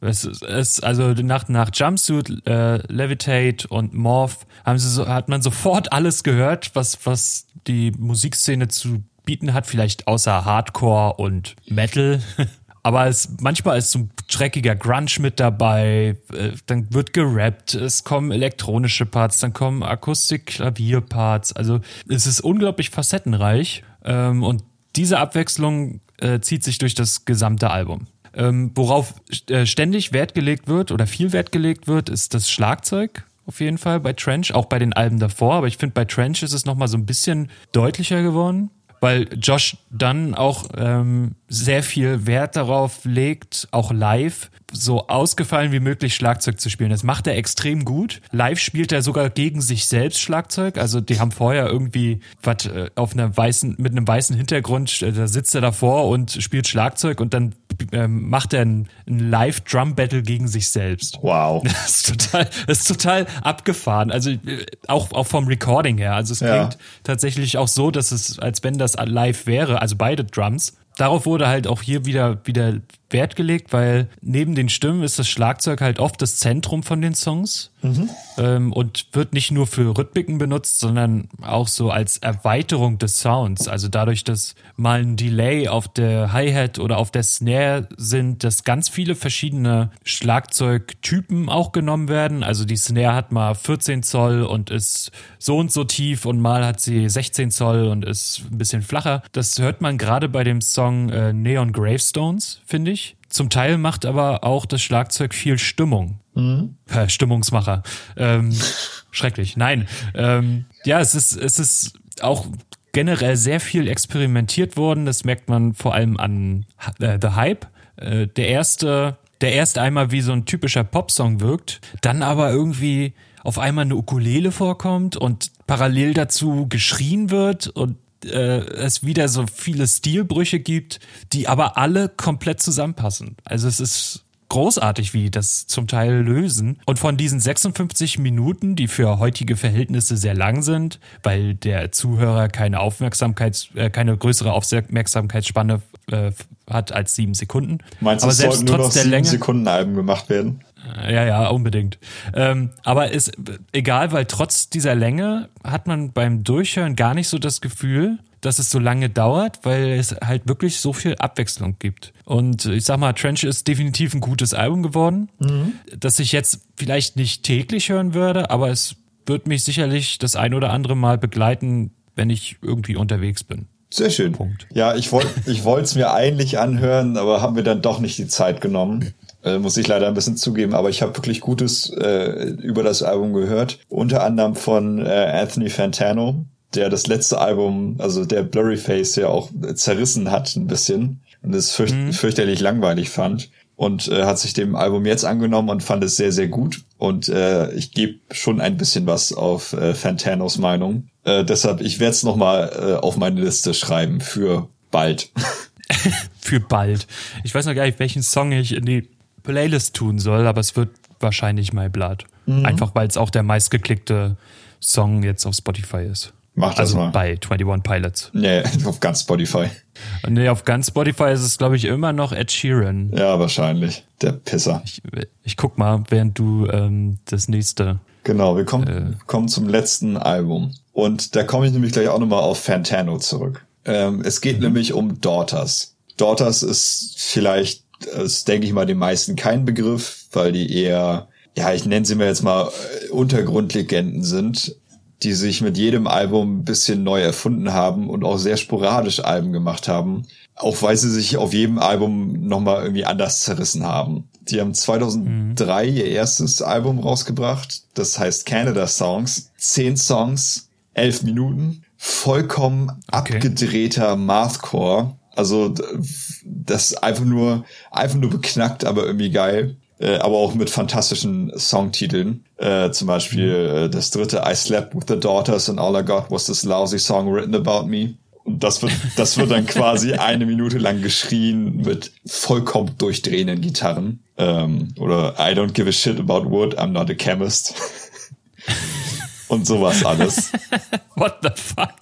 Es, ist- also nach, nach Jumpsuit, äh, Levitate und Morph haben sie so, hat man sofort alles gehört, was, was die Musikszene zu bieten hat, vielleicht außer Hardcore und Metal. Aber es, manchmal ist so ein dreckiger Grunge mit dabei, äh, dann wird gerappt, es kommen elektronische Parts, dann kommen Akustik-Klavier-Parts. Also es ist unglaublich facettenreich ähm, und diese Abwechslung äh, zieht sich durch das gesamte Album. Ähm, worauf äh, ständig Wert gelegt wird oder viel Wert gelegt wird, ist das Schlagzeug. Auf jeden Fall bei Trench, auch bei den Alben davor. Aber ich finde, bei Trench ist es nochmal so ein bisschen deutlicher geworden weil Josh dann auch ähm, sehr viel Wert darauf legt, auch live so ausgefallen wie möglich Schlagzeug zu spielen. Das macht er extrem gut. Live spielt er sogar gegen sich selbst Schlagzeug. Also die haben vorher irgendwie was äh, auf einer weißen mit einem weißen Hintergrund. äh, Da sitzt er davor und spielt Schlagzeug und dann ähm, macht er ein, ein Live Drum Battle gegen sich selbst. Wow. Das ist total, das ist total abgefahren. Also äh, auch, auch vom Recording her. Also es Ja. klingt tatsächlich auch so, dass es, als wenn das live wäre, also beide Drums. Darauf wurde halt auch hier wieder, wieder Wert gelegt, weil neben den Stimmen ist das Schlagzeug halt oft das Zentrum von den Songs ähm, und wird nicht nur für Rhythmiken benutzt, sondern auch so als Erweiterung des Sounds. Also dadurch, dass mal ein Delay auf der Hi-Hat oder auf der Snare sind, dass ganz viele verschiedene Schlagzeugtypen auch genommen werden. Also die Snare hat mal 14 Zoll und ist so und so tief und mal hat sie 16 Zoll und ist ein bisschen flacher. Das hört man gerade bei dem Song äh, Neon Gravestones, finde ich. Zum Teil macht aber auch das Schlagzeug viel Stimmung. Äh, Stimmungsmacher. Ähm, schrecklich. Nein. Ähm, ja, es ist, es ist auch generell sehr viel experimentiert worden. Das merkt man vor allem an äh, The Hype. Äh, der erste, der erst einmal wie so ein typischer Popsong wirkt, dann aber irgendwie auf einmal eine Ukulele vorkommt und parallel dazu geschrien wird und äh, es wieder so viele Stilbrüche gibt, die aber alle komplett zusammenpassen. Also es ist großartig, wie die das zum Teil lösen. Und von diesen 56 Minuten, die für heutige Verhältnisse sehr lang sind, weil der Zuhörer keine Aufmerksamkeits, äh, keine größere Aufmerksamkeitsspanne äh, hat als sieben Sekunden. Meinst du, aber es selbst sollten nur noch trotz der sieben Länge. Sekunden Alben gemacht werden? Ja, ja, unbedingt. Ähm, aber ist egal, weil trotz dieser Länge hat man beim Durchhören gar nicht so das Gefühl, dass es so lange dauert, weil es halt wirklich so viel Abwechslung gibt. Und ich sag mal, Trench ist definitiv ein gutes Album geworden, das ich jetzt vielleicht nicht täglich hören würde, aber es wird mich sicherlich das ein oder andere Mal begleiten, wenn ich irgendwie unterwegs bin. Sehr schön. Punkt. Ja, ich wollte ich wollte es mir eigentlich anhören, aber haben mir dann doch nicht die Zeit genommen. Äh, muss ich leider ein bisschen zugeben, aber ich habe wirklich Gutes äh, über das Album gehört. Unter anderem von äh, Anthony Fantano, der das letzte Album, also der Blurry Face ja auch zerrissen hat ein bisschen. und es fürcht mhm. fürchterlich langweilig fand und äh, hat sich dem Album jetzt angenommen und fand es sehr, sehr gut. Und äh, ich gebe schon ein bisschen was auf äh, Fantanos Meinung. Äh, deshalb, ich werde es nochmal äh, auf meine Liste schreiben für bald. für bald. Ich weiß noch gar nicht, welchen Song ich in die Playlist tun soll, aber es wird wahrscheinlich My Blood. Mhm. Einfach weil es auch der meistgeklickte Song jetzt auf Spotify ist. Mach das also mal. bei 21 Pilots. Nee, auf ganz Spotify. Nee, auf ganz Spotify ist es, glaube ich, immer noch Ed Sheeran. Ja, wahrscheinlich. Der Pisser. Ich, ich guck mal, während du ähm, das nächste. Genau, wir kommen, äh, kommen zum letzten Album. Und da komme ich nämlich gleich auch nochmal auf Fantano zurück. Ähm, es geht mhm. nämlich um Daughters. Daughters ist vielleicht, ist, denke ich mal, den meisten kein Begriff, weil die eher, ja, ich nenne sie mir jetzt mal äh, Untergrundlegenden sind die sich mit jedem Album ein bisschen neu erfunden haben und auch sehr sporadisch Alben gemacht haben. Auch weil sie sich auf jedem Album nochmal irgendwie anders zerrissen haben. Die haben 2003 mhm. ihr erstes Album rausgebracht. Das heißt Canada Songs. Zehn Songs, elf Minuten. Vollkommen okay. abgedrehter Mathcore. Also das einfach nur, einfach nur beknackt, aber irgendwie geil äh, aber auch mit fantastischen Songtiteln. Äh, zum Beispiel mhm. äh, das dritte I Slept with the Daughters and All I Got Was This Lousy Song Written About Me. Und das wird, das wird dann quasi eine Minute lang geschrien mit vollkommen durchdrehenden Gitarren. Ähm, oder I don't give a shit about wood, I'm not a chemist. Und sowas alles. What the fuck?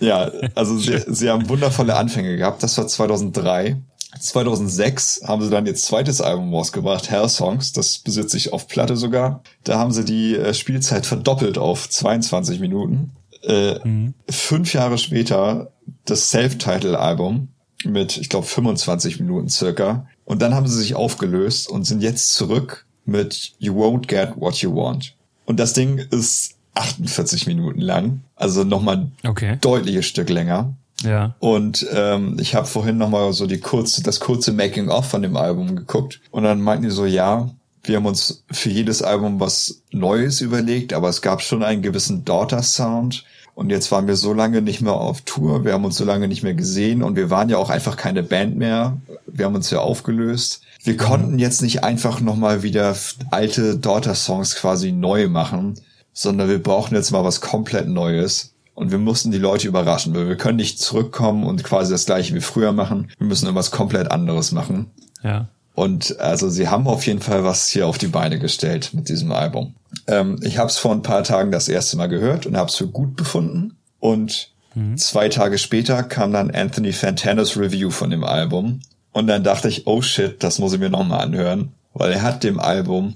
Ja, also sie, sie haben wundervolle Anfänge gehabt. Das war 2003. 2006 haben sie dann ihr zweites Album rausgebracht, Hell Songs. Das besitze ich auf Platte sogar. Da haben sie die äh, Spielzeit verdoppelt auf 22 Minuten. Äh, mhm. Fünf Jahre später das Self-Title-Album mit, ich glaube, 25 Minuten circa. Und dann haben sie sich aufgelöst und sind jetzt zurück mit You Won't Get What You Want. Und das Ding ist 48 Minuten lang, also nochmal ein okay. deutliches Stück länger. Ja. Und ähm, ich habe vorhin nochmal so die kurze, das kurze Making-of von dem Album geguckt. Und dann meinten die so, ja, wir haben uns für jedes Album was Neues überlegt, aber es gab schon einen gewissen Daughter-Sound. Und jetzt waren wir so lange nicht mehr auf Tour, wir haben uns so lange nicht mehr gesehen und wir waren ja auch einfach keine Band mehr. Wir haben uns ja aufgelöst. Wir konnten jetzt nicht einfach nochmal wieder alte Daughter-Songs quasi neu machen, sondern wir brauchen jetzt mal was komplett Neues. Und wir mussten die Leute überraschen, weil wir können nicht zurückkommen und quasi das gleiche wie früher machen. Wir müssen irgendwas komplett anderes machen. Ja. Und also sie haben auf jeden Fall was hier auf die Beine gestellt mit diesem Album. Ähm, ich habe es vor ein paar Tagen das erste Mal gehört und habe es für gut befunden. Und mhm. zwei Tage später kam dann Anthony Fantanos Review von dem Album. Und dann dachte ich, oh shit, das muss ich mir nochmal anhören. Weil er hat dem Album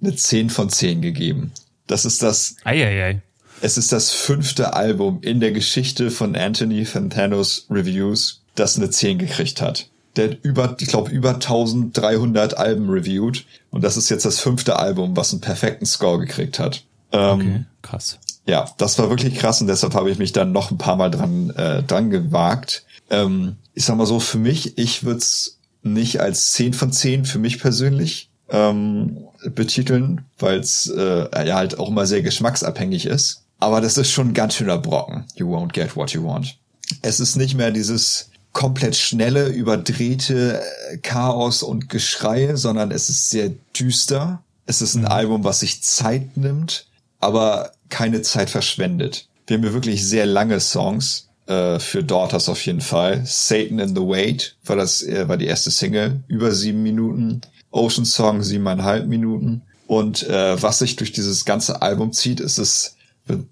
eine 10 von 10 gegeben. Das ist das Eieiei. Es ist das fünfte Album in der Geschichte von Anthony Fantanos Reviews, das eine 10 gekriegt hat. Der hat über, ich glaube, über 1300 Alben reviewed. Und das ist jetzt das fünfte Album, was einen perfekten Score gekriegt hat. Ähm, okay, krass. Ja, das war wirklich krass und deshalb habe ich mich dann noch ein paar Mal dran, äh, dran gewagt. Ähm, ich sag mal so, für mich, ich würde es nicht als 10 von 10 für mich persönlich ähm, betiteln, weil es äh, ja halt auch immer sehr geschmacksabhängig ist. Aber das ist schon ein ganz schöner Brocken. You won't get what you want. Es ist nicht mehr dieses komplett schnelle, überdrehte äh, Chaos und Geschreie, sondern es ist sehr düster. Es ist ein mhm. Album, was sich Zeit nimmt, aber keine Zeit verschwendet. Wir haben hier wirklich sehr lange Songs äh, für Daughters auf jeden Fall. Satan in the Wait war das äh, war die erste Single über sieben Minuten. Ocean Song siebeneinhalb Minuten. Und äh, was sich durch dieses ganze Album zieht, ist es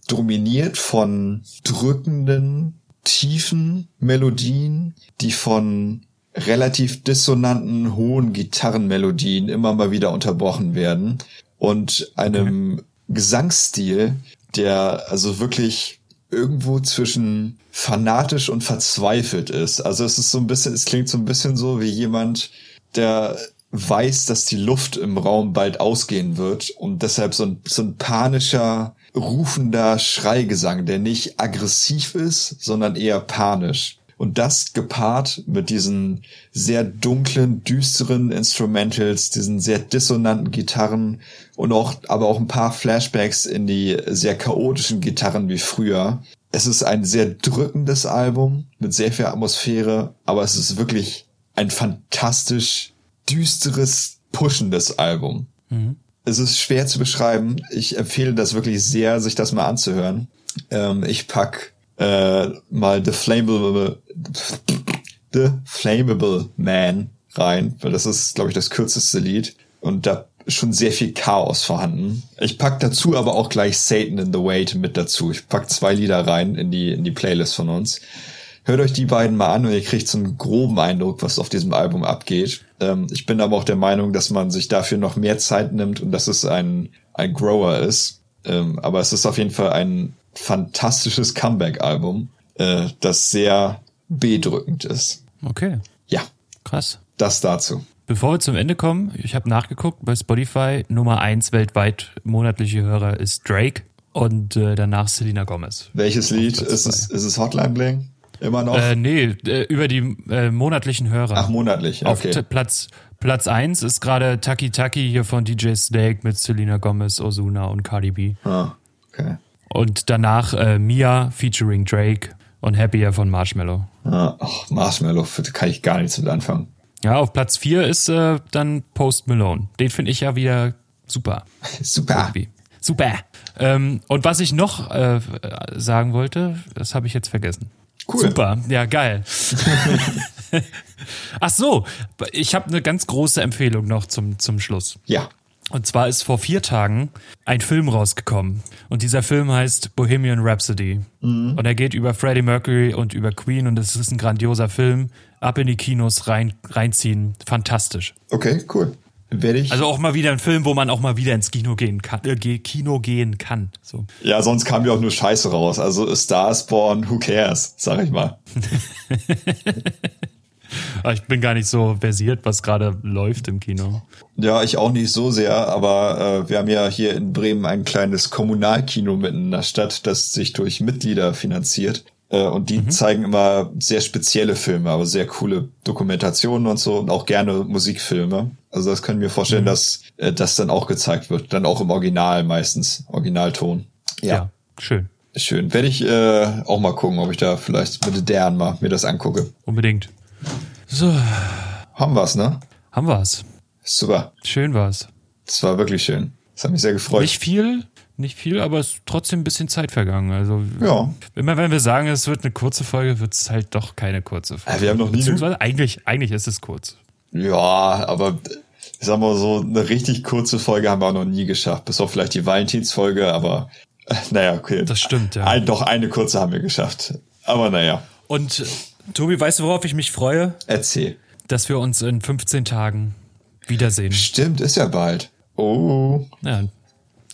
dominiert von drückenden, tiefen Melodien, die von relativ dissonanten, hohen Gitarrenmelodien immer mal wieder unterbrochen werden und einem okay. Gesangsstil, der also wirklich irgendwo zwischen fanatisch und verzweifelt ist. Also es ist so ein bisschen, es klingt so ein bisschen so wie jemand, der weiß, dass die Luft im Raum bald ausgehen wird und deshalb so ein, so ein panischer, rufender Schreigesang, der nicht aggressiv ist, sondern eher panisch. Und das gepaart mit diesen sehr dunklen, düsteren Instrumentals, diesen sehr dissonanten Gitarren und auch, aber auch ein paar Flashbacks in die sehr chaotischen Gitarren wie früher. es ist ein sehr drückendes Album mit sehr viel Atmosphäre, aber es ist wirklich ein fantastisch düsteres, pushendes Album. Mhm. Es ist schwer zu beschreiben. Ich empfehle das wirklich sehr, sich das mal anzuhören. Ähm, ich pack äh, mal The Flammable, The Flammable Man rein, weil das ist, glaube ich, das kürzeste Lied. Und da ist schon sehr viel Chaos vorhanden. Ich pack dazu aber auch gleich Satan in the Wait mit dazu. Ich pack zwei Lieder rein in die, in die Playlist von uns. Hört euch die beiden mal an und ihr kriegt so einen groben Eindruck, was auf diesem Album abgeht. Ähm, ich bin aber auch der Meinung, dass man sich dafür noch mehr Zeit nimmt und dass es ein, ein Grower ist. Ähm, aber es ist auf jeden Fall ein fantastisches Comeback-Album, äh, das sehr bedrückend ist. Okay. Ja. Krass. Das dazu. Bevor wir zum Ende kommen, ich habe nachgeguckt, bei Spotify Nummer eins weltweit monatliche Hörer ist Drake und äh, danach Selena Gomez. Welches Lied? Ist es, ist es Hotline Bling? Immer noch? Äh, nee, äh, über die äh, monatlichen Hörer. Ach, monatlich, okay. Auf Platz, Platz eins ist gerade Taki Taki hier von DJ Snake mit Selena Gomez, Ozuna und Cardi B. Ah, okay. Und danach äh, Mia featuring Drake und Happier von Marshmallow. Ah, ach, Marshmallow kann ich gar nichts mit anfangen. Ja, auf Platz 4 ist äh, dann Post Malone. Den finde ich ja wieder super. super. Irgendwie. Super. Ähm, und was ich noch äh, sagen wollte, das habe ich jetzt vergessen. Cool. Super, ja, geil. Ach so, ich habe eine ganz große Empfehlung noch zum, zum Schluss. Ja. Und zwar ist vor vier Tagen ein Film rausgekommen. Und dieser Film heißt Bohemian Rhapsody. Mhm. Und er geht über Freddie Mercury und über Queen. Und es ist ein grandioser Film. Ab in die Kinos rein, reinziehen. Fantastisch. Okay, cool. Werde ich. Also auch mal wieder ein Film, wo man auch mal wieder ins Kino gehen kann. Äh, Kino gehen kann. So. Ja, sonst kam ja auch nur Scheiße raus. Also Stars born, who cares, sag ich mal. ich bin gar nicht so versiert, was gerade läuft im Kino. Ja, ich auch nicht so sehr, aber äh, wir haben ja hier in Bremen ein kleines Kommunalkino mitten in der Stadt, das sich durch Mitglieder finanziert. Äh, und die mhm. zeigen immer sehr spezielle Filme, aber sehr coole Dokumentationen und so und auch gerne Musikfilme. Also das können wir vorstellen, mhm. dass äh, das dann auch gezeigt wird. Dann auch im Original meistens, Originalton. Ja, ja schön. Schön. Werde ich äh, auch mal gucken, ob ich da vielleicht mit deren mal mir das angucke. Unbedingt. So. Haben wir's, ne? Haben wir's. Super. Schön war's. Das war wirklich schön. Das hat mich sehr gefreut. Nicht viel, nicht viel, aber es ist trotzdem ein bisschen Zeit vergangen. Also ja. immer wenn wir sagen, es wird eine kurze Folge, wird es halt doch keine kurze Folge. Ja, wir haben noch nie Beziehungsweise eigentlich, eigentlich ist es kurz. Ja, aber ich sag mal so, eine richtig kurze Folge haben wir auch noch nie geschafft. Bis auf vielleicht die Valentinsfolge, aber naja, okay. Das stimmt, ja. Ein, doch eine kurze haben wir geschafft. Aber naja. Und Tobi, weißt du, worauf ich mich freue? Erzähl. Dass wir uns in 15 Tagen wiedersehen. Stimmt, ist ja bald. Oh. Ja,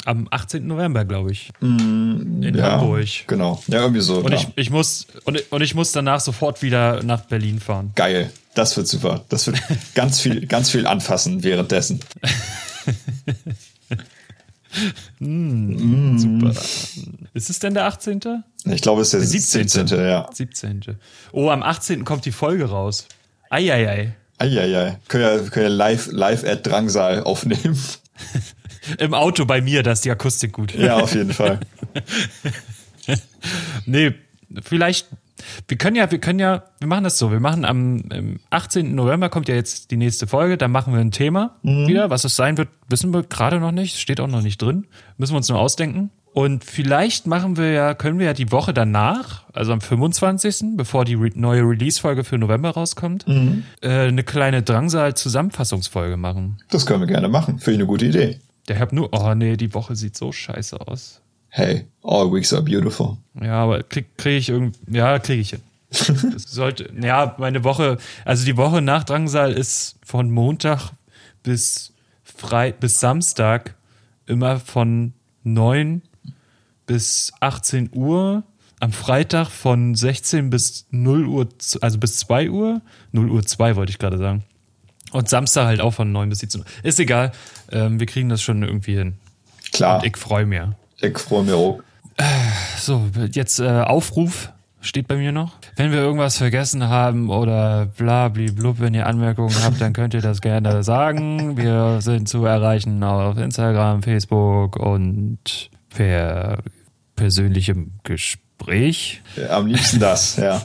am 18. November, glaube ich. Mm, in ja, Hamburg. Genau. Ja, irgendwie so. Und ich, ich muss und, und ich muss danach sofort wieder nach Berlin fahren. Geil. Das wird super. Das wird ganz viel, ganz viel anfassen währenddessen. mm, mm. Super. Ist es denn der 18.? Ich glaube, es ist der, der 17. 17. Ja. 17. Oh, am 18. kommt die Folge raus. Eieiei. Eieiei. Können ja, können ja live, live at Drangsal aufnehmen. Im Auto bei mir, da ist die Akustik gut. Ja, auf jeden Fall. nee, vielleicht, wir können ja, wir können ja, wir machen das so, wir machen am 18. November kommt ja jetzt die nächste Folge, dann machen wir ein Thema mhm. wieder. Was es sein wird, wissen wir gerade noch nicht, steht auch noch nicht drin. Müssen wir uns nur ausdenken. Und vielleicht machen wir ja, können wir ja die Woche danach, also am 25., bevor die re neue Release-Folge für November rauskommt, mhm. äh, eine kleine Drangsal-Zusammenfassungsfolge machen. Das können wir gerne machen. Finde ich eine gute Idee. Der hat nur, oh nee, die Woche sieht so scheiße aus. Hey, all weeks are beautiful. Ja, aber krieg, krieg ich irgendwie, ja, krieg ich hin. das sollte, ja, meine Woche, also die Woche nach Drangsal ist von Montag bis Frei, bis Samstag immer von neun bis 18 Uhr. Am Freitag von 16 bis 0 Uhr, also bis 2 Uhr. 0 Uhr 2 wollte ich gerade sagen. Und Samstag halt auch von 9 bis 17 Uhr. Ist egal. Ähm, wir kriegen das schon irgendwie hin. Klar. Und ich freue mich. Ich freue mich auch. So, jetzt äh, Aufruf steht bei mir noch. Wenn wir irgendwas vergessen haben oder bla blub, wenn ihr Anmerkungen habt, dann könnt ihr das gerne sagen. Wir sind zu erreichen auf Instagram, Facebook und per persönlichem Gespräch Gespräch. Am liebsten das, ja.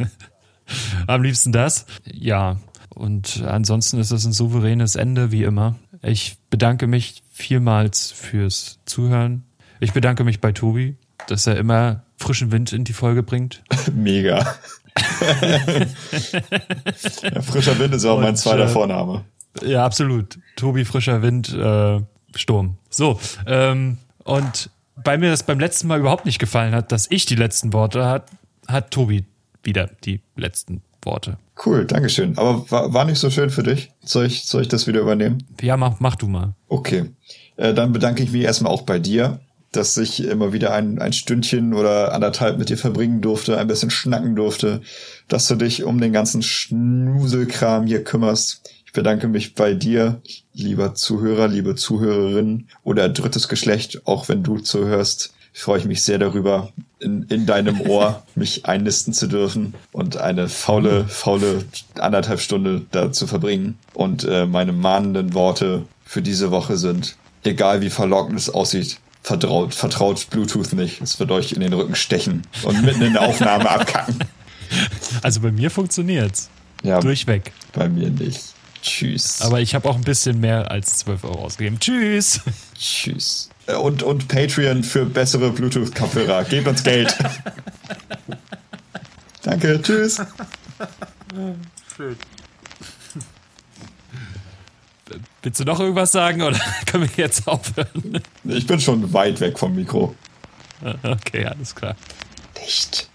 Am liebsten das. Ja. Und ansonsten ist es ein souveränes Ende, wie immer. Ich bedanke mich vielmals fürs Zuhören. Ich bedanke mich bei Tobi, dass er immer frischen Wind in die Folge bringt. Mega. ja, frischer Wind ist auch Und, mein zweiter äh, Vorname. Ja, absolut. Tobi, frischer Wind, äh, Sturm. So, ähm, und bei mir das beim letzten Mal überhaupt nicht gefallen hat, dass ich die letzten Worte hat, hat Tobi wieder die letzten Worte. Cool, Dankeschön. Aber war, war nicht so schön für dich? Soll ich, soll ich das wieder übernehmen? Ja, mach, mach du mal. Okay. Äh, dann bedanke ich mich erstmal auch bei dir, dass ich immer wieder ein, ein Stündchen oder anderthalb mit dir verbringen durfte, ein bisschen schnacken durfte, dass du dich um den ganzen Schnuselkram hier kümmerst. Ich bedanke mich bei dir, lieber Zuhörer, liebe Zuhörerin oder drittes Geschlecht, auch wenn du zuhörst. Freue ich mich sehr darüber, in, in deinem Ohr mich einnisten zu dürfen und eine faule, faule anderthalb Stunde da zu verbringen. Und äh, meine mahnenden Worte für diese Woche sind, egal wie verlockend es aussieht, vertraut, vertraut Bluetooth nicht. Es wird euch in den Rücken stechen und mitten in der Aufnahme abkacken. Also bei mir funktioniert's. Ja, Durchweg. Bei mir nicht. Tschüss. Aber ich habe auch ein bisschen mehr als 12 Euro ausgegeben. Tschüss. Tschüss. Äh, und, und Patreon für bessere Bluetooth-Kopfhörer. Gebt uns Geld. Danke. Tschüss. Schön. Willst du noch irgendwas sagen oder können wir jetzt aufhören? Ich bin schon weit weg vom Mikro. Okay, alles klar. Dicht.